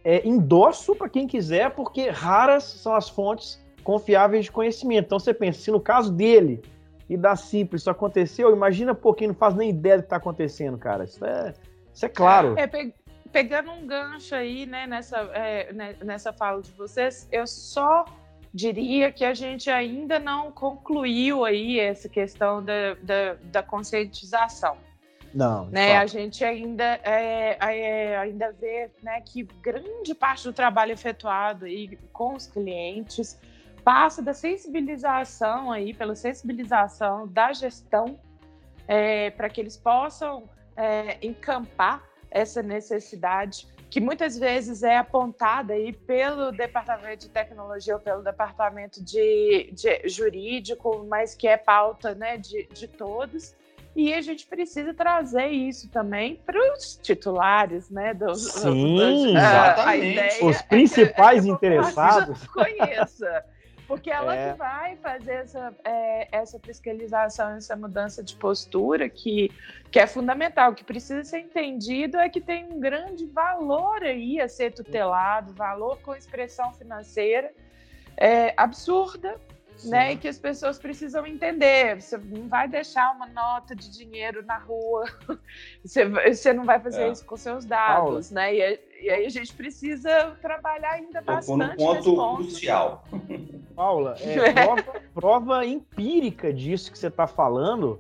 é, endosso para quem quiser, porque raras são as fontes confiáveis de conhecimento. Então você pensa, se no caso dele e da Simples isso aconteceu, imagina pô, quem não faz nem ideia do que está acontecendo, cara. Isso é, isso é claro.
É, pe pegando um gancho aí, né, nessa, é, né, nessa fala de vocês, eu só diria que a gente ainda não concluiu aí essa questão da, da, da conscientização.
Não.
Né? A gente ainda, é, é, ainda vê né, que grande parte do trabalho efetuado aí com os clientes passa da sensibilização aí, pela sensibilização da gestão, é, para que eles possam é, encampar essa necessidade que muitas vezes é apontada aí pelo departamento de tecnologia ou pelo departamento de, de jurídico, mas que é pauta né, de, de todos. E a gente precisa trazer isso também para os titulares, né? Dos,
Sim, dos, exatamente. Os principais é, é interessados.
Conheça. Porque ela é. vai fazer essa, é, essa fiscalização, essa mudança de postura que, que é fundamental. O que precisa ser entendido é que tem um grande valor aí a ser tutelado, valor com expressão financeira é, absurda, Sim. né? E que as pessoas precisam entender. Você não vai deixar uma nota de dinheiro na rua, você, você não vai fazer é. isso com seus dados, Paula. né? E, e, aí a gente precisa trabalhar ainda bastante.
Ponto, ponto crucial.
Paula, é, prova, prova, empírica disso que você está falando.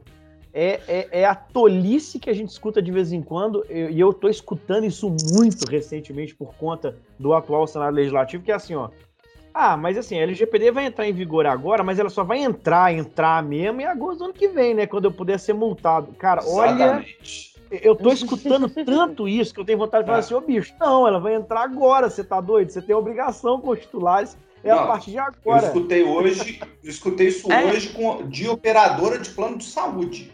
É, é, é, a tolice que a gente escuta de vez em quando, e eu estou escutando isso muito recentemente por conta do atual cenário legislativo, que é assim, ó, ah, mas assim, a LGPD vai entrar em vigor agora, mas ela só vai entrar, entrar mesmo em agosto do ano que vem, né? Quando eu puder ser multado. Cara, Exatamente. eu tô escutando tanto isso que eu tenho vontade de falar assim, ô bicho, não, ela vai entrar agora, você tá doido? Você tem obrigação com os titulares, é não, a partir de agora.
Eu escutei hoje, eu escutei isso é. hoje com, de operadora de plano de saúde.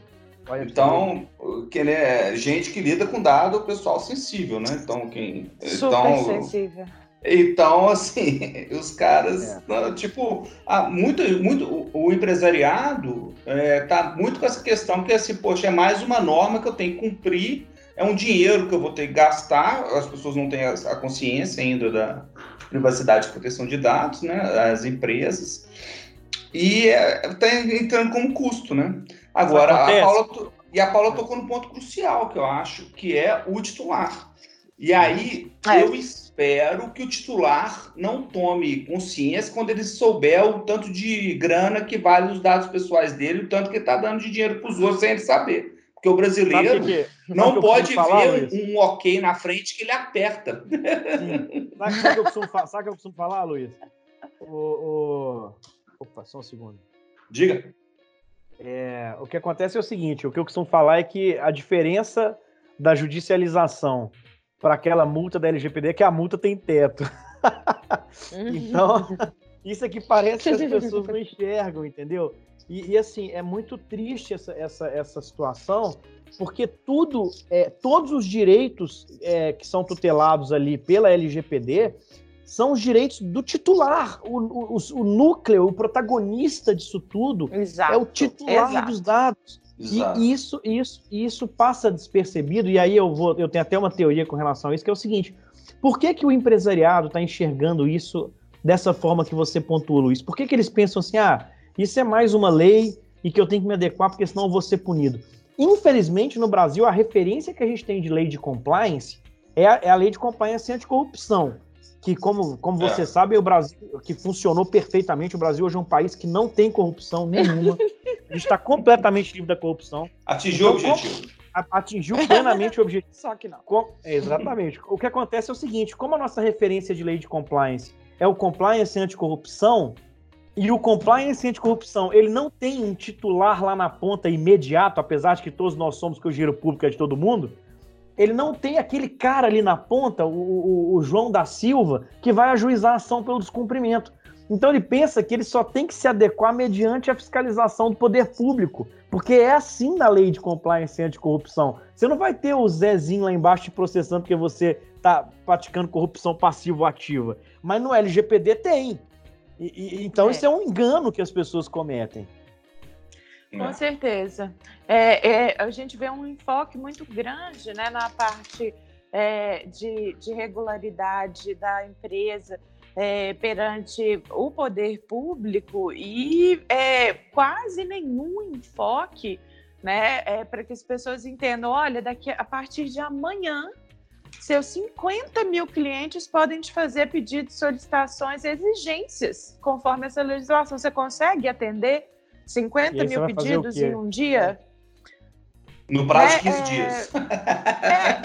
Olha então, que né, gente que lida com dado pessoal sensível, né? Então, quem.
Super
então,
sensível.
Então, assim, os caras, é. tipo, ah, muito, muito, o, empresariado é, tá muito com essa questão que, assim, poxa, é mais uma norma que eu tenho que cumprir, é um dinheiro que eu vou ter que gastar, as pessoas não têm a, a consciência ainda da privacidade e proteção de dados, né, as empresas, e está é, entrando como custo, né. Agora, a Paula, e a Paula tocou no ponto crucial, que eu acho, que é o titular. E aí, é. eu espero que o titular não tome consciência quando ele souber o tanto de grana que vale os dados pessoais dele, o tanto que ele está dando de dinheiro para os outros sem ele saber. Porque o brasileiro que que, não pode ver um ok na frente que ele aperta.
Sim. Sabe o que que eu costumo falar, Luiz? O, o... Opa, só um segundo.
Diga.
É, o que acontece é o seguinte: o que eu costumo falar é que a diferença da judicialização para aquela multa da LGPD que a multa tem teto. então, isso aqui parece que as pessoas não enxergam, entendeu? E, e, assim, é muito triste essa, essa, essa situação, porque tudo, é, todos os direitos é, que são tutelados ali pela LGPD são os direitos do titular. O, o, o núcleo, o protagonista disso tudo exato, é o titular exato. dos dados. Exato. E isso, isso, isso passa despercebido, e aí eu vou, eu tenho até uma teoria com relação a isso, que é o seguinte: por que, que o empresariado está enxergando isso dessa forma que você pontuou, Luiz? Por que, que eles pensam assim, ah, isso é mais uma lei e que eu tenho que me adequar porque senão eu vou ser punido? Infelizmente, no Brasil, a referência que a gente tem de lei de compliance é a, é a lei de compliance anticorrupção que, como, como você é. sabe, o Brasil, que funcionou perfeitamente, o Brasil hoje é um país que não tem corrupção nenhuma. a gente está completamente livre da corrupção.
Atingiu então, o objetivo.
Atingiu plenamente o objetivo.
Só que não.
Com, exatamente. O que acontece é o seguinte: como a nossa referência de lei de compliance é o compliance anticorrupção, e o compliance anticorrupção, ele não tem um titular lá na ponta imediato, apesar de que todos nós somos que o giro público é de todo mundo ele não tem aquele cara ali na ponta, o, o, o, João da Silva, que vai ajuizar a ação pelo descumprimento. Então ele pensa que ele só tem que se adequar mediante a fiscalização do poder público, porque é assim na lei de compliance anticorrupção. Você não vai ter o Zezinho lá embaixo te processando porque você está praticando corrupção passivo-ativa, mas no LGPD tem. E, e, então é. isso é um engano que as pessoas cometem.
Com certeza. É, é, a gente vê um enfoque muito grande né, na parte é, de, de, regularidade da empresa é, perante o poder público e é, quase nenhum enfoque né, é, para que as pessoas entendam: olha, daqui a partir de amanhã seus 50 mil clientes podem te fazer pedidos, solicitações, exigências, conforme essa legislação. Você consegue atender 50 mil pedidos em um dia?
No prazo de é, 15 é, dias.
É,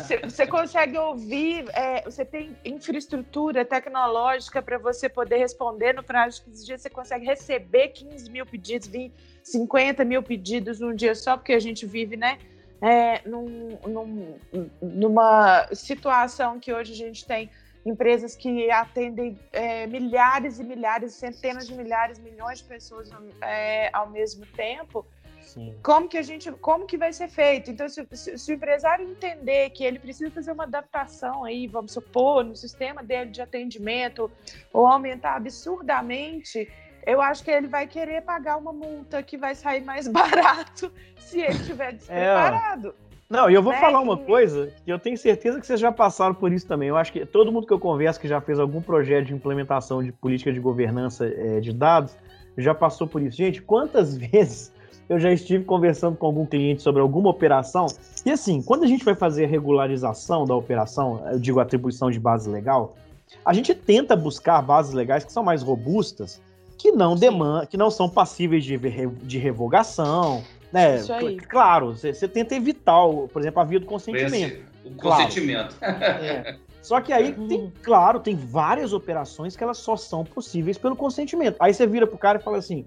enfim, você, consegue ouvir, é, você tem infraestrutura tecnológica para você poder responder no prazo de 15 dias, você consegue receber 15 mil pedidos, 20, 50 mil pedidos num dia só, porque a gente vive, né? É, num, num, numa situação que hoje a gente tem empresas que atendem é, milhares e milhares, centenas de milhares, milhões de pessoas é, ao mesmo tempo. Sim. Como que a gente, como que vai ser feito? Então, se, se, se, o empresário entender que ele precisa fazer uma adaptação aí, vamos supor, no sistema dele de atendimento, ou aumentar absurdamente, eu acho que ele vai querer pagar uma multa que vai sair mais barato se ele estiver é. despreparado. É.
Não, e eu vou né? falar uma coisa que eu tenho certeza que vocês já passaram por isso também. Eu acho que todo mundo que eu converso que já fez algum projeto de implementação de política de governança é, de dados já passou por isso. Gente, quantas vezes eu já estive conversando com algum cliente sobre alguma operação e assim, quando a gente vai fazer a regularização da operação, eu digo atribuição de base legal, a gente tenta buscar bases legais que são mais robustas, que não demandam, que não são passíveis de, de revogação, né? Isso aí. Claro, você, tenta evitar, por exemplo, a via do consentimento.
o consentimento.
É. Só que aí tem, uhum. claro, tem várias operações que elas só são possíveis pelo consentimento. Aí você vira pro cara e fala assim: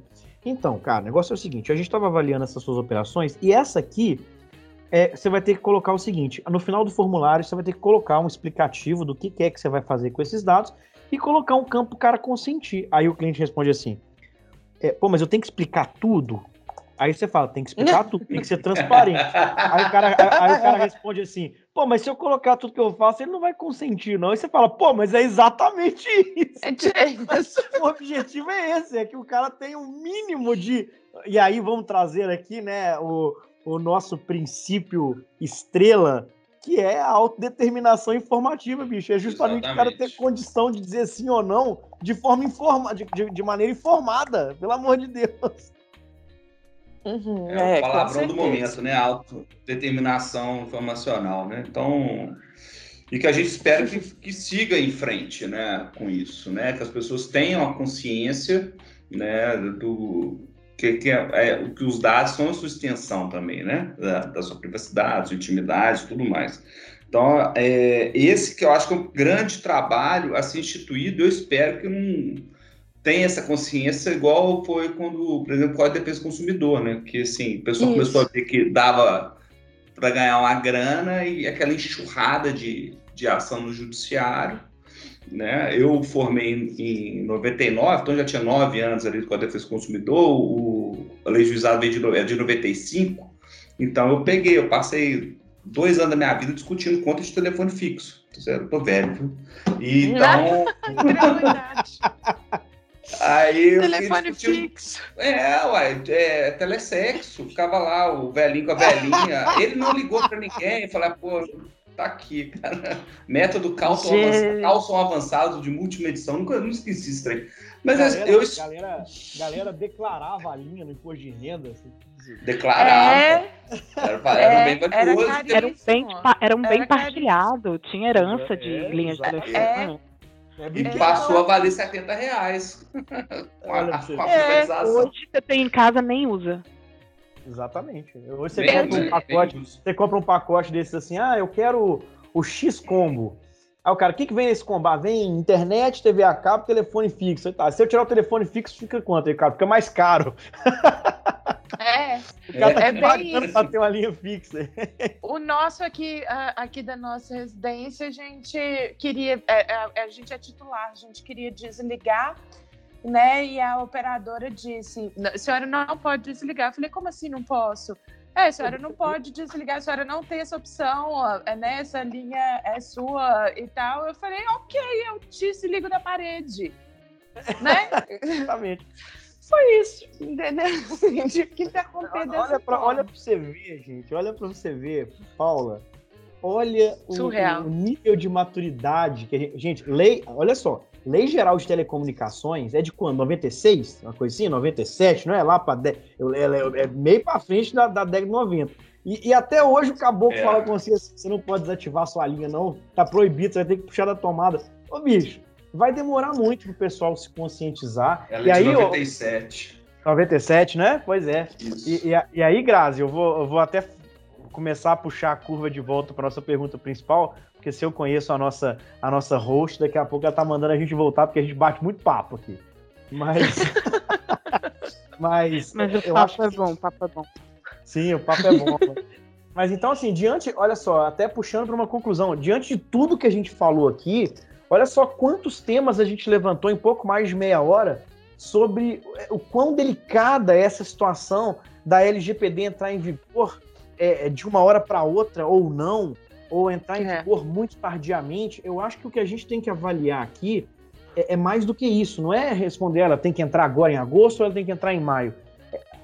então, cara, o negócio é o seguinte: a gente estava avaliando essas suas operações e essa aqui é, você vai ter que colocar o seguinte: no final do formulário, você vai ter que colocar um explicativo do que, que é que você vai fazer com esses dados e colocar um campo para o cara consentir. Aí o cliente responde assim: é, pô, mas eu tenho que explicar tudo? Aí você fala, tem que explicar tudo, tem que ser transparente. Aí o, cara, aí o cara responde assim, pô, mas se eu colocar tudo que eu faço, ele não vai consentir, não. Aí você fala, pô, mas é exatamente isso. É isso. o objetivo é esse, é que o cara tenha um mínimo de. E aí vamos trazer aqui, né, o, o nosso princípio estrela, que é a autodeterminação informativa, bicho. É justamente Exatamente. o cara ter condição de dizer sim ou não de forma informa, de, de, de maneira informada, pelo amor de Deus.
Uhum, é, é, o palavrão do momento, né? Autodeterminação informacional, né? Então, e que a gente espera que, que siga em frente, né? Com isso, né? Que as pessoas tenham a consciência, né? Do, que, que, é, é, que os dados são a sua extensão também, né? Da, da sua privacidade, sua intimidade tudo mais. Então, é, esse que eu acho que é um grande trabalho a ser instituído, eu espero que não tenha essa consciência igual foi quando, por exemplo, com a defesa do consumidor, né? Que, assim, o pessoal Isso. começou a ver que dava para ganhar uma grana e aquela enxurrada de, de ação no judiciário, né? Eu formei em 99, então já tinha nove anos ali com a defesa do consumidor, o, a lei juizada veio de, é de 95, então eu peguei, eu passei dois anos da minha vida discutindo conta de telefone fixo. Eu tô velho, viu? Então. Aí
Telefone fixo.
É, uai, é, telesexo. Ficava lá o velhinho com a velhinha. Ele não ligou pra ninguém. Falei, pô, tá aqui, cara. Método cálcio, avançado, cálcio avançado de multimedição. Nunca, nunca esqueci isso aí. Mas
galera, eu. Galera, galera declarava a linha no imposto de renda. Assim.
Declarava. É, era, era, bem valioso.
Era, era, um bem, era um bem partilhado. Tinha herança de é, linha de telefone. É.
E passou a valer 70 reais. com a,
com a é, hoje você tem em casa nem usa.
Exatamente. Hoje você compra um pacote, você compra um pacote desses assim, ah, eu quero o X combo. Aí o cara, o que, que vem nesse combo? Ah, vem internet, TV a cabo, telefone fixo. Tá, se eu tirar o telefone fixo, fica quanto aí, cara? Fica mais caro.
É,
o cara tá é bem pra ter uma linha fixa.
O nosso aqui, aqui da nossa residência, a gente queria, é, é, a gente é titular, a gente queria desligar, né? E a operadora disse, a senhora não pode desligar. Eu falei, como assim não posso? É, a senhora não pode desligar, a senhora não tem essa opção, né? Essa linha é sua e tal. Eu falei, ok, eu desligo da parede. Né?
Exatamente
foi isso, entendeu? Que interromper
olha, olha pra, olha pra você ver, gente. Olha pra você ver, Paula. Olha o, o, nível de maturidade que a gente. Gente, lei. Olha só. Lei Geral de Telecomunicações é de quando? 96? Uma coisinha? 97, não é? Lá para de... é, é meio para frente da, da década de 90. E, e, até hoje o caboclo é. fala com você: você não pode desativar sua linha, não. Tá proibido, você vai ter que puxar da tomada. Ô, bicho, vai demorar muito pro pessoal se conscientizar.
Ela e é de aí, 97.
Ó, 97, né? Pois é. E, e, e, aí, Grazi, eu vou, eu vou até começar a puxar a curva de volta para nossa pergunta principal, porque se eu conheço a nossa, a nossa host, daqui a pouco ela tá mandando a gente voltar, porque a gente bate muito papo aqui. Mas. mas.
Mas o papo é bom, o papo é bom.
Sim, o papo é bom. mas então, assim, diante, olha só, até puxando para uma conclusão, diante de tudo que a gente falou aqui, Olha só quantos temas a gente levantou em pouco mais de meia hora sobre o quão delicada é essa situação da LGPD entrar em vigor é, de uma hora para outra ou não, ou entrar em é. vigor muito tardiamente. Eu acho que o que a gente tem que avaliar aqui é, é, mais do que isso. Não é responder ela tem que entrar agora em agosto ou ela tem que entrar em maio.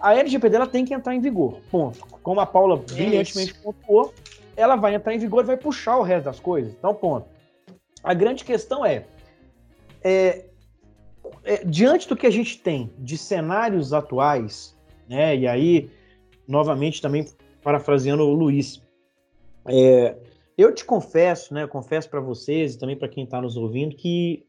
A LGPD ela tem que entrar em vigor. Ponto. Como a Paula brilhantemente pontuou, ela vai entrar em vigor e vai puxar o resto das coisas. Então, ponto. A grande questão é, é, é, diante do que a gente tem de cenários atuais, né, e aí, novamente, também parafraseando o Luiz, é, eu te confesso, né, eu confesso para vocês e também para quem está nos ouvindo, que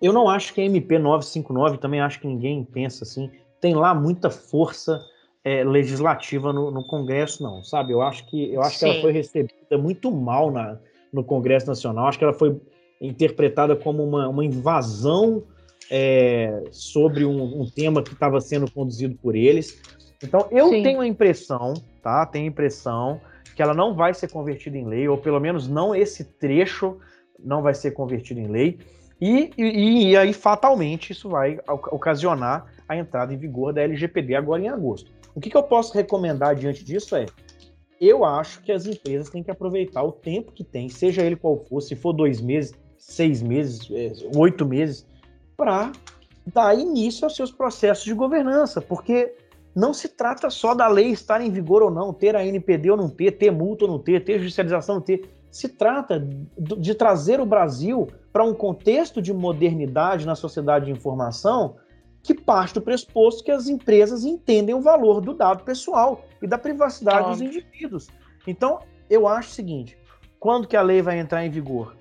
eu não acho que a MP 959, também acho que ninguém pensa assim, tem lá muita força é, legislativa no, no, Congresso, não, sabe? Eu acho que eu acho que ela foi recebida muito mal na, no Congresso Nacional. Acho que ela foi interpretada como uma, uma invasão é, sobre um, um, tema que estava sendo conduzido por eles. Então, eu Sim. tenho a impressão, tá? Tenho a impressão que ela não vai ser convertida em lei, ou pelo menos não esse trecho não vai ser convertido em lei, e, e, e aí fatalmente isso vai ocasionar a entrada em vigor da LGPD agora em agosto. O que, que eu posso recomendar diante disso é, eu acho que as empresas têm que aproveitar o tempo que tem, seja ele qual for, se for dois meses, seis meses, é, oito meses, para dar início aos seus processos de governança, porque não se trata só da lei estar em vigor ou não, ter a NPD ou não ter, ter multa ou não ter, ter judicialização ou não ter. Se trata de trazer o Brasil para um contexto de modernidade na sociedade de informação que parte do pressuposto que as empresas entendem o valor do dado pessoal e da privacidade dos indivíduos. Então, eu acho o seguinte: quando que a lei vai entrar em vigor?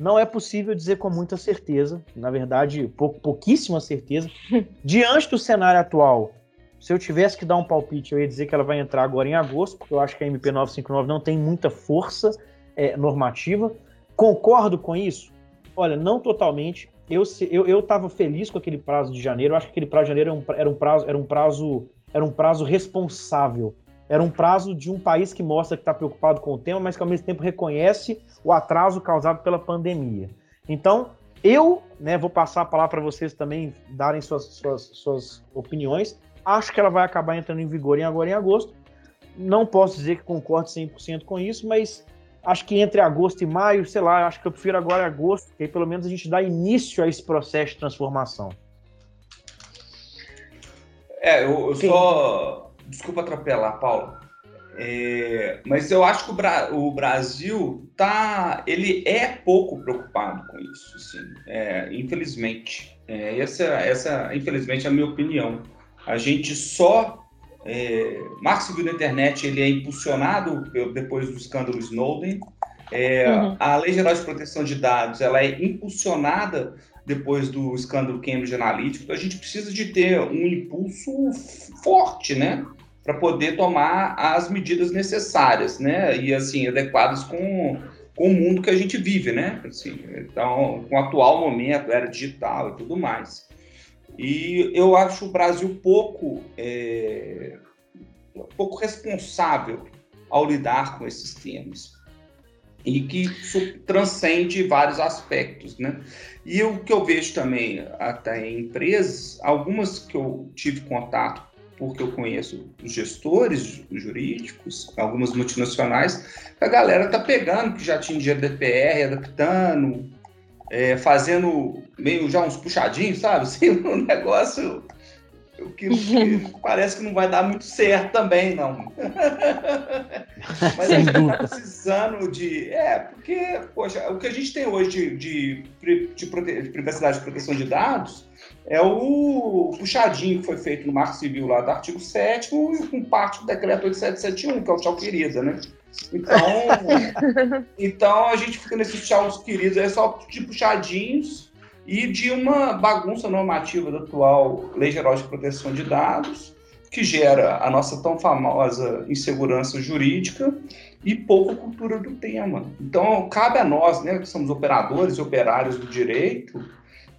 Não é possível dizer com muita certeza, na verdade, pou, pouquíssima certeza. Diante do cenário atual, se eu tivesse que dar um palpite, eu ia dizer que ela vai entrar agora em agosto, porque eu acho que a MP 959 não tem muita força é, normativa. Concordo com isso? Olha, não totalmente. Eu eu eu estava feliz com aquele prazo de janeiro. Eu acho que aquele prazo de janeiro era um, era um prazo era um prazo era um prazo responsável. Era um prazo de um país que mostra que está preocupado com o tema, mas que ao mesmo tempo reconhece o atraso causado pela pandemia. Então, eu né, vou passar a palavra para vocês também darem suas, suas, suas opiniões. Acho que ela vai acabar entrando em vigor em agora em agosto. Não posso dizer que concordo 100% com isso, mas acho que entre agosto e maio, sei lá, acho que eu prefiro agora agosto, porque aí pelo menos a gente dá início a esse processo de transformação.
É, eu, eu só. Desculpa atropelar, Paulo. É, mas eu acho que o, Bra... o, Brasil tá, ele é pouco preocupado com isso, assim, é, infelizmente. É, essa, essa, infelizmente, é a minha opinião. A gente só é, Mark Civil da Internet ele é impulsionado depois do escândalo Snowden. É, uhum. A Lei Geral de Proteção de Dados ela é impulsionada depois do escândalo Cambridge Analytica. Então a gente precisa de ter um impulso forte, né, para poder tomar as medidas necessárias, né, e assim adequadas com, com o mundo que a gente vive, né, assim, então com o atual momento, era digital e tudo mais. E eu acho o Brasil pouco, é, pouco responsável ao lidar com esses temas e que transcende vários aspectos, né? E o que eu vejo também até em empresas, algumas que eu tive contato porque eu conheço os gestores jurídicos, algumas multinacionais, a galera tá pegando que já tinha GDPR, adaptando, é, fazendo meio já uns puxadinhos, sabe? Assim, um negócio que, que parece que não vai dar muito certo também, não. Mas a gente está precisando de. É, porque, poxa, o que a gente tem hoje de, de, de, prote... de privacidade e proteção de dados é o puxadinho que foi feito no Marco Civil lá do artigo 7 e com parte do decreto 8771, que é o tchau querida, né? Então, então a gente fica nesses tchauz queridos aí só de puxadinhos e de uma bagunça normativa da atual Lei Geral de Proteção de Dados, que gera a nossa tão famosa insegurança jurídica e pouca cultura do tema. Então, cabe a nós, né, que somos operadores e operários do direito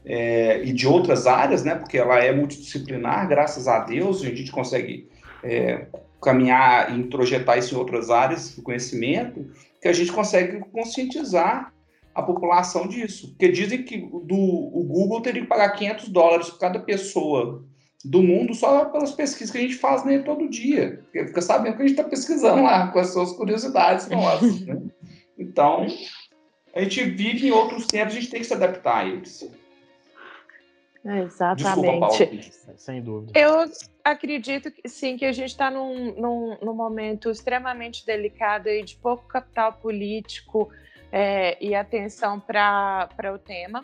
é, e de outras áreas, né, porque ela é multidisciplinar, graças a Deus, a gente consegue é, caminhar e introjetar isso em outras áreas do conhecimento, que a gente consegue conscientizar a população disso. Porque dizem que do, o Google teria que pagar 500 dólares por cada pessoa do mundo só pelas pesquisas que a gente faz nele todo dia. Porque fica sabendo que a gente está pesquisando lá, com as suas curiosidades nossas. Né? Então, a gente vive em outros tempos, a gente tem que se adaptar a eles.
Exatamente. Desculpa, Sem dúvida. Eu acredito que sim, que a gente está num, num, num, momento extremamente delicado e de pouco capital político é, e atenção para o tema,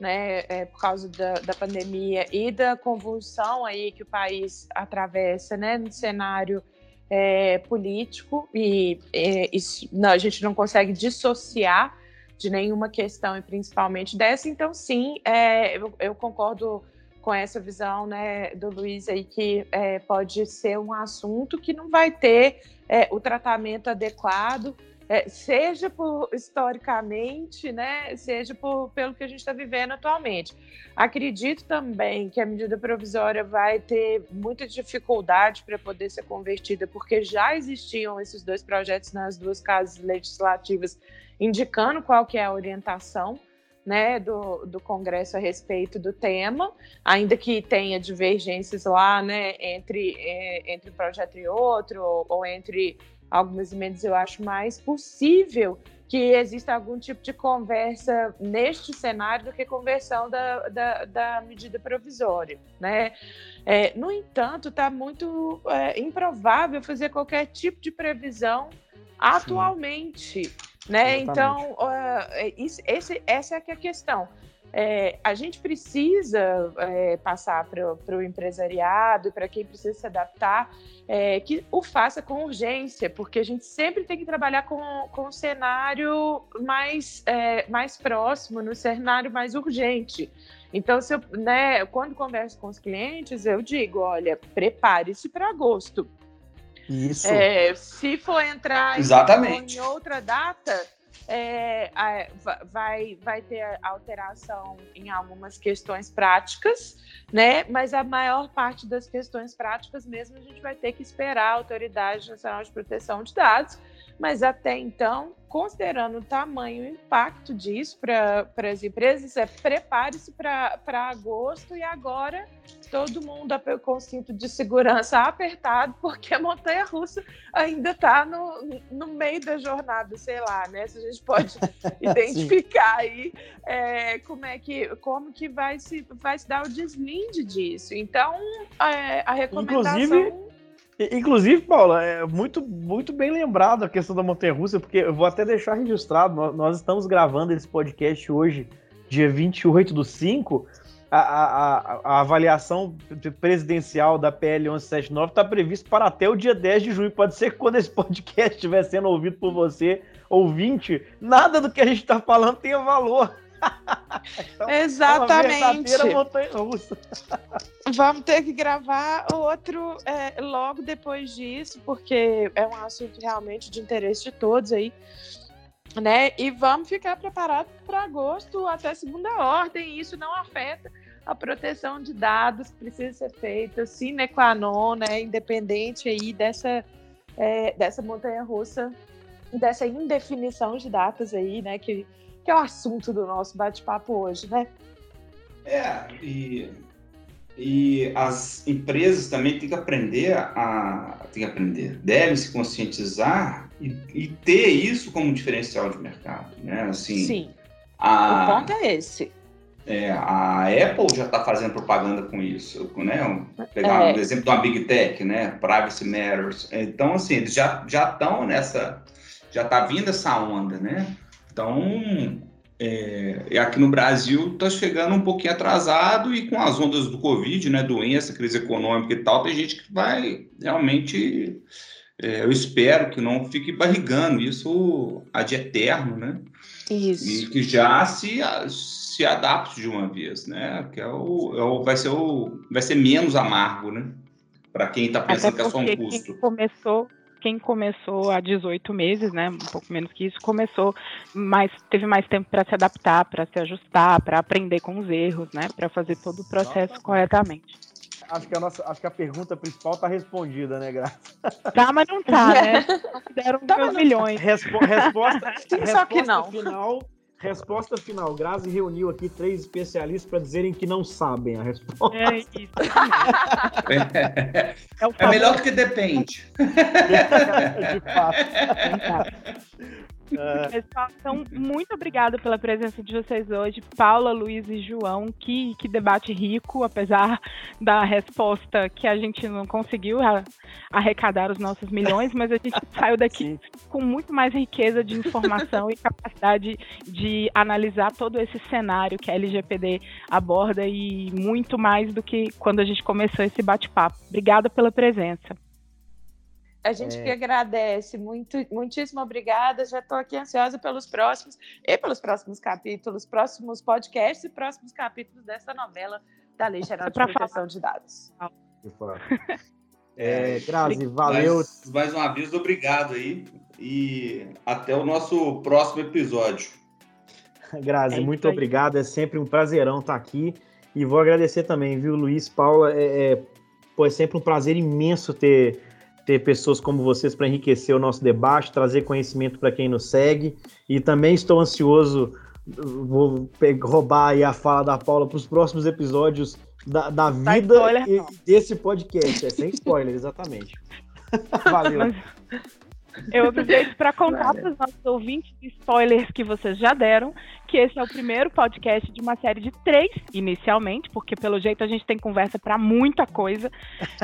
né, é, por causa da, da pandemia e da convulsão aí que o país atravessa, né, no cenário é, político e, e isso, não, a gente não consegue dissociar de nenhuma questão, e principalmente dessa. Então, sim, é, eu, eu, concordo com essa visão né, do Luiz aí, que é, pode ser um assunto que não vai ter é, o tratamento adequado é, seja por historicamente, né, seja por, pelo que a gente está vivendo atualmente. Acredito também que a medida provisória vai ter muita dificuldade para poder ser convertida, porque já existiam esses dois projetos nas duas casas legislativas indicando qual que é a orientação né, do, do Congresso a respeito do tema, ainda que tenha divergências lá, né, entre, é, entre um projeto e outro, ou, ou entre algumas emendas, eu acho mais possível que exista algum tipo de conversa neste cenário do que conversão da, da, da medida provisória, né? É, no entanto, está muito é, improvável fazer qualquer tipo de previsão atualmente. Sim. Né? Então, uh, esse, essa é, é a questão. É, a gente precisa é, passar para o empresariado e para quem precisa se adaptar é, que o faça com urgência, porque a gente sempre tem que trabalhar com, com um cenário mais, é, mais próximo, no cenário mais urgente. Então, se eu, né, quando converso com os clientes, eu digo: olha, prepare-se para agosto
isso.
É, se for entrar
Exatamente.
em outra data, é, vai, vai ter alteração em algumas questões práticas, né? Mas a maior parte das questões práticas mesmo a gente vai ter que esperar a Autoridade Nacional de Proteção de Dados. Mas até então, considerando o tamanho e o impacto disso para as empresas, é prepare-se para agosto e agora todo mundo com o cinto de segurança apertado, porque a montanha russa ainda está no, no meio da jornada, sei lá, né? Se a gente pode identificar aí é, como é que como que vai se, vai se dar o deslinde disso. Então, é, a recomendação.
Inclusive... Inclusive, Paula, é muito, muito bem lembrado a questão da montanha russa, porque eu vou até deixar registrado, nós, estamos gravando esse podcast hoje, dia 28 do 5, a, a, a, avaliação presidencial da PL 1179 está prevista para até o dia 10 de junho. Pode ser que quando esse podcast estiver sendo ouvido por você, ouvinte, nada do que a gente está falando tenha valor.
Então, Exatamente. Vamos ter que gravar outro é, logo depois disso, porque é um assunto realmente de interesse de todos aí né? E vamos ficar preparados para agosto até segunda ordem. Isso não afeta a proteção de dados que precisa ser feita sine qua non, né? Independente aí dessa é, dessa montanha russa, dessa indefinição de datas aí, né? Que, que é o assunto do nosso bate-papo hoje, né?
É, e, e as empresas também têm que aprender a. Tem que aprender, devem se conscientizar e, e, ter isso como diferencial de mercado, né? Assim,
Sim. A, o ponto é esse.
É, a Apple já está fazendo propaganda com isso, né? Vou pegar é. um exemplo de uma Big Tech, né? Privacy Matters. Então, assim, eles já já estão nessa, já está vindo essa onda, né? Então, é, aqui no Brasil está chegando um pouquinho atrasado e com as ondas do Covid, né? Doença, crise econômica e tal, tem gente que vai realmente é, eu espero que não fique barrigando isso de eterno, né?
Isso.
E que já se, se adapte de uma vez, né? Que é o, é o, vai, ser o, vai ser menos amargo, né? Para quem está pensando que é só um custo.
Quem começou, quem começou há 18 meses, né? Um pouco menos que isso, começou, mas teve mais tempo para se adaptar, para se ajustar, para aprender com os erros, né? Para fazer todo o processo corretamente
acho que a nossa, acho que a pergunta principal tá respondida, né, Graça?
Tá, mas não tá, né? Deram tá, meus milhões.
Respo resposta, Só que não. final. Resposta final. Grazi reuniu aqui três especialistas para dizerem que não sabem a resposta.
É isso. é, é melhor do que depende. De
fato. É. Pessoal, então, muito obrigada pela presença de vocês hoje. Paula, Luiz e João, que, que debate rico, apesar da resposta que a gente não conseguiu arrecadar os nossos milhões, mas a gente saiu daqui Sim. com muito mais riqueza de informação e capacidade de analisar todo esse cenário que a LGPD aborda e muito mais do que quando a gente começou esse bate-papo. Obrigada pela presença.
A gente é. que agradece, muito, muitíssimo obrigada. Já estou aqui ansiosa pelos próximos e pelos próximos capítulos, próximos podcasts e próximos capítulos dessa novela da Lei Geral de Proteção falar. de Dados.
É, Grazi, valeu.
Mais, mais uma vez, obrigado aí. E até o nosso próximo episódio.
Grazi, é muito aí. obrigado. É sempre um prazerão estar aqui. E vou agradecer também, viu, Luiz, Paula. É, é, pô, é sempre um prazer imenso ter, ter pessoas como vocês para enriquecer o nosso debate, trazer conhecimento para quem nos segue. E também estou ansioso, vou roubar aí a fala da Paula para os próximos episódios da, da vida spoiler, e, desse podcast. É sem spoiler, exatamente. Valeu.
Eu aproveito para contar para os nossos ouvintes spoilers que vocês já deram, que esse é o primeiro podcast de uma série de três, inicialmente, porque pelo jeito a gente tem conversa para muita coisa,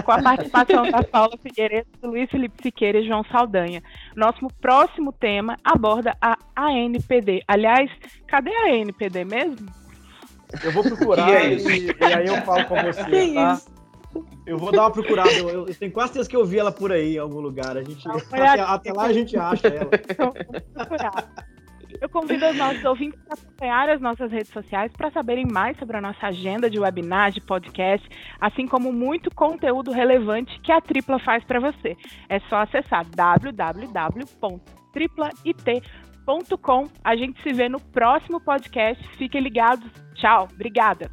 com a participação da Paula Figueiredo, do Luiz Felipe Siqueira e João Saldanha. Nosso próximo tema aborda a ANPD. Aliás, cadê a ANPD mesmo?
Eu vou procurar é e, e, aí eu falo com você, que tá? Isso? Eu vou dar uma procurada. Eu, eu, tenho quase certeza que eu vi ela por aí em algum lugar. A gente, até, até, lá a gente acha ela.
Eu convido os nossos ouvintes a acompanhar as nossas redes sociais para saberem mais sobre a nossa agenda de webinar, de podcast, assim como muito conteúdo relevante que a Tripla faz para você. É só acessar www.triplat.com. A gente se vê no próximo podcast. Fiquem ligados. Tchau. Obrigada.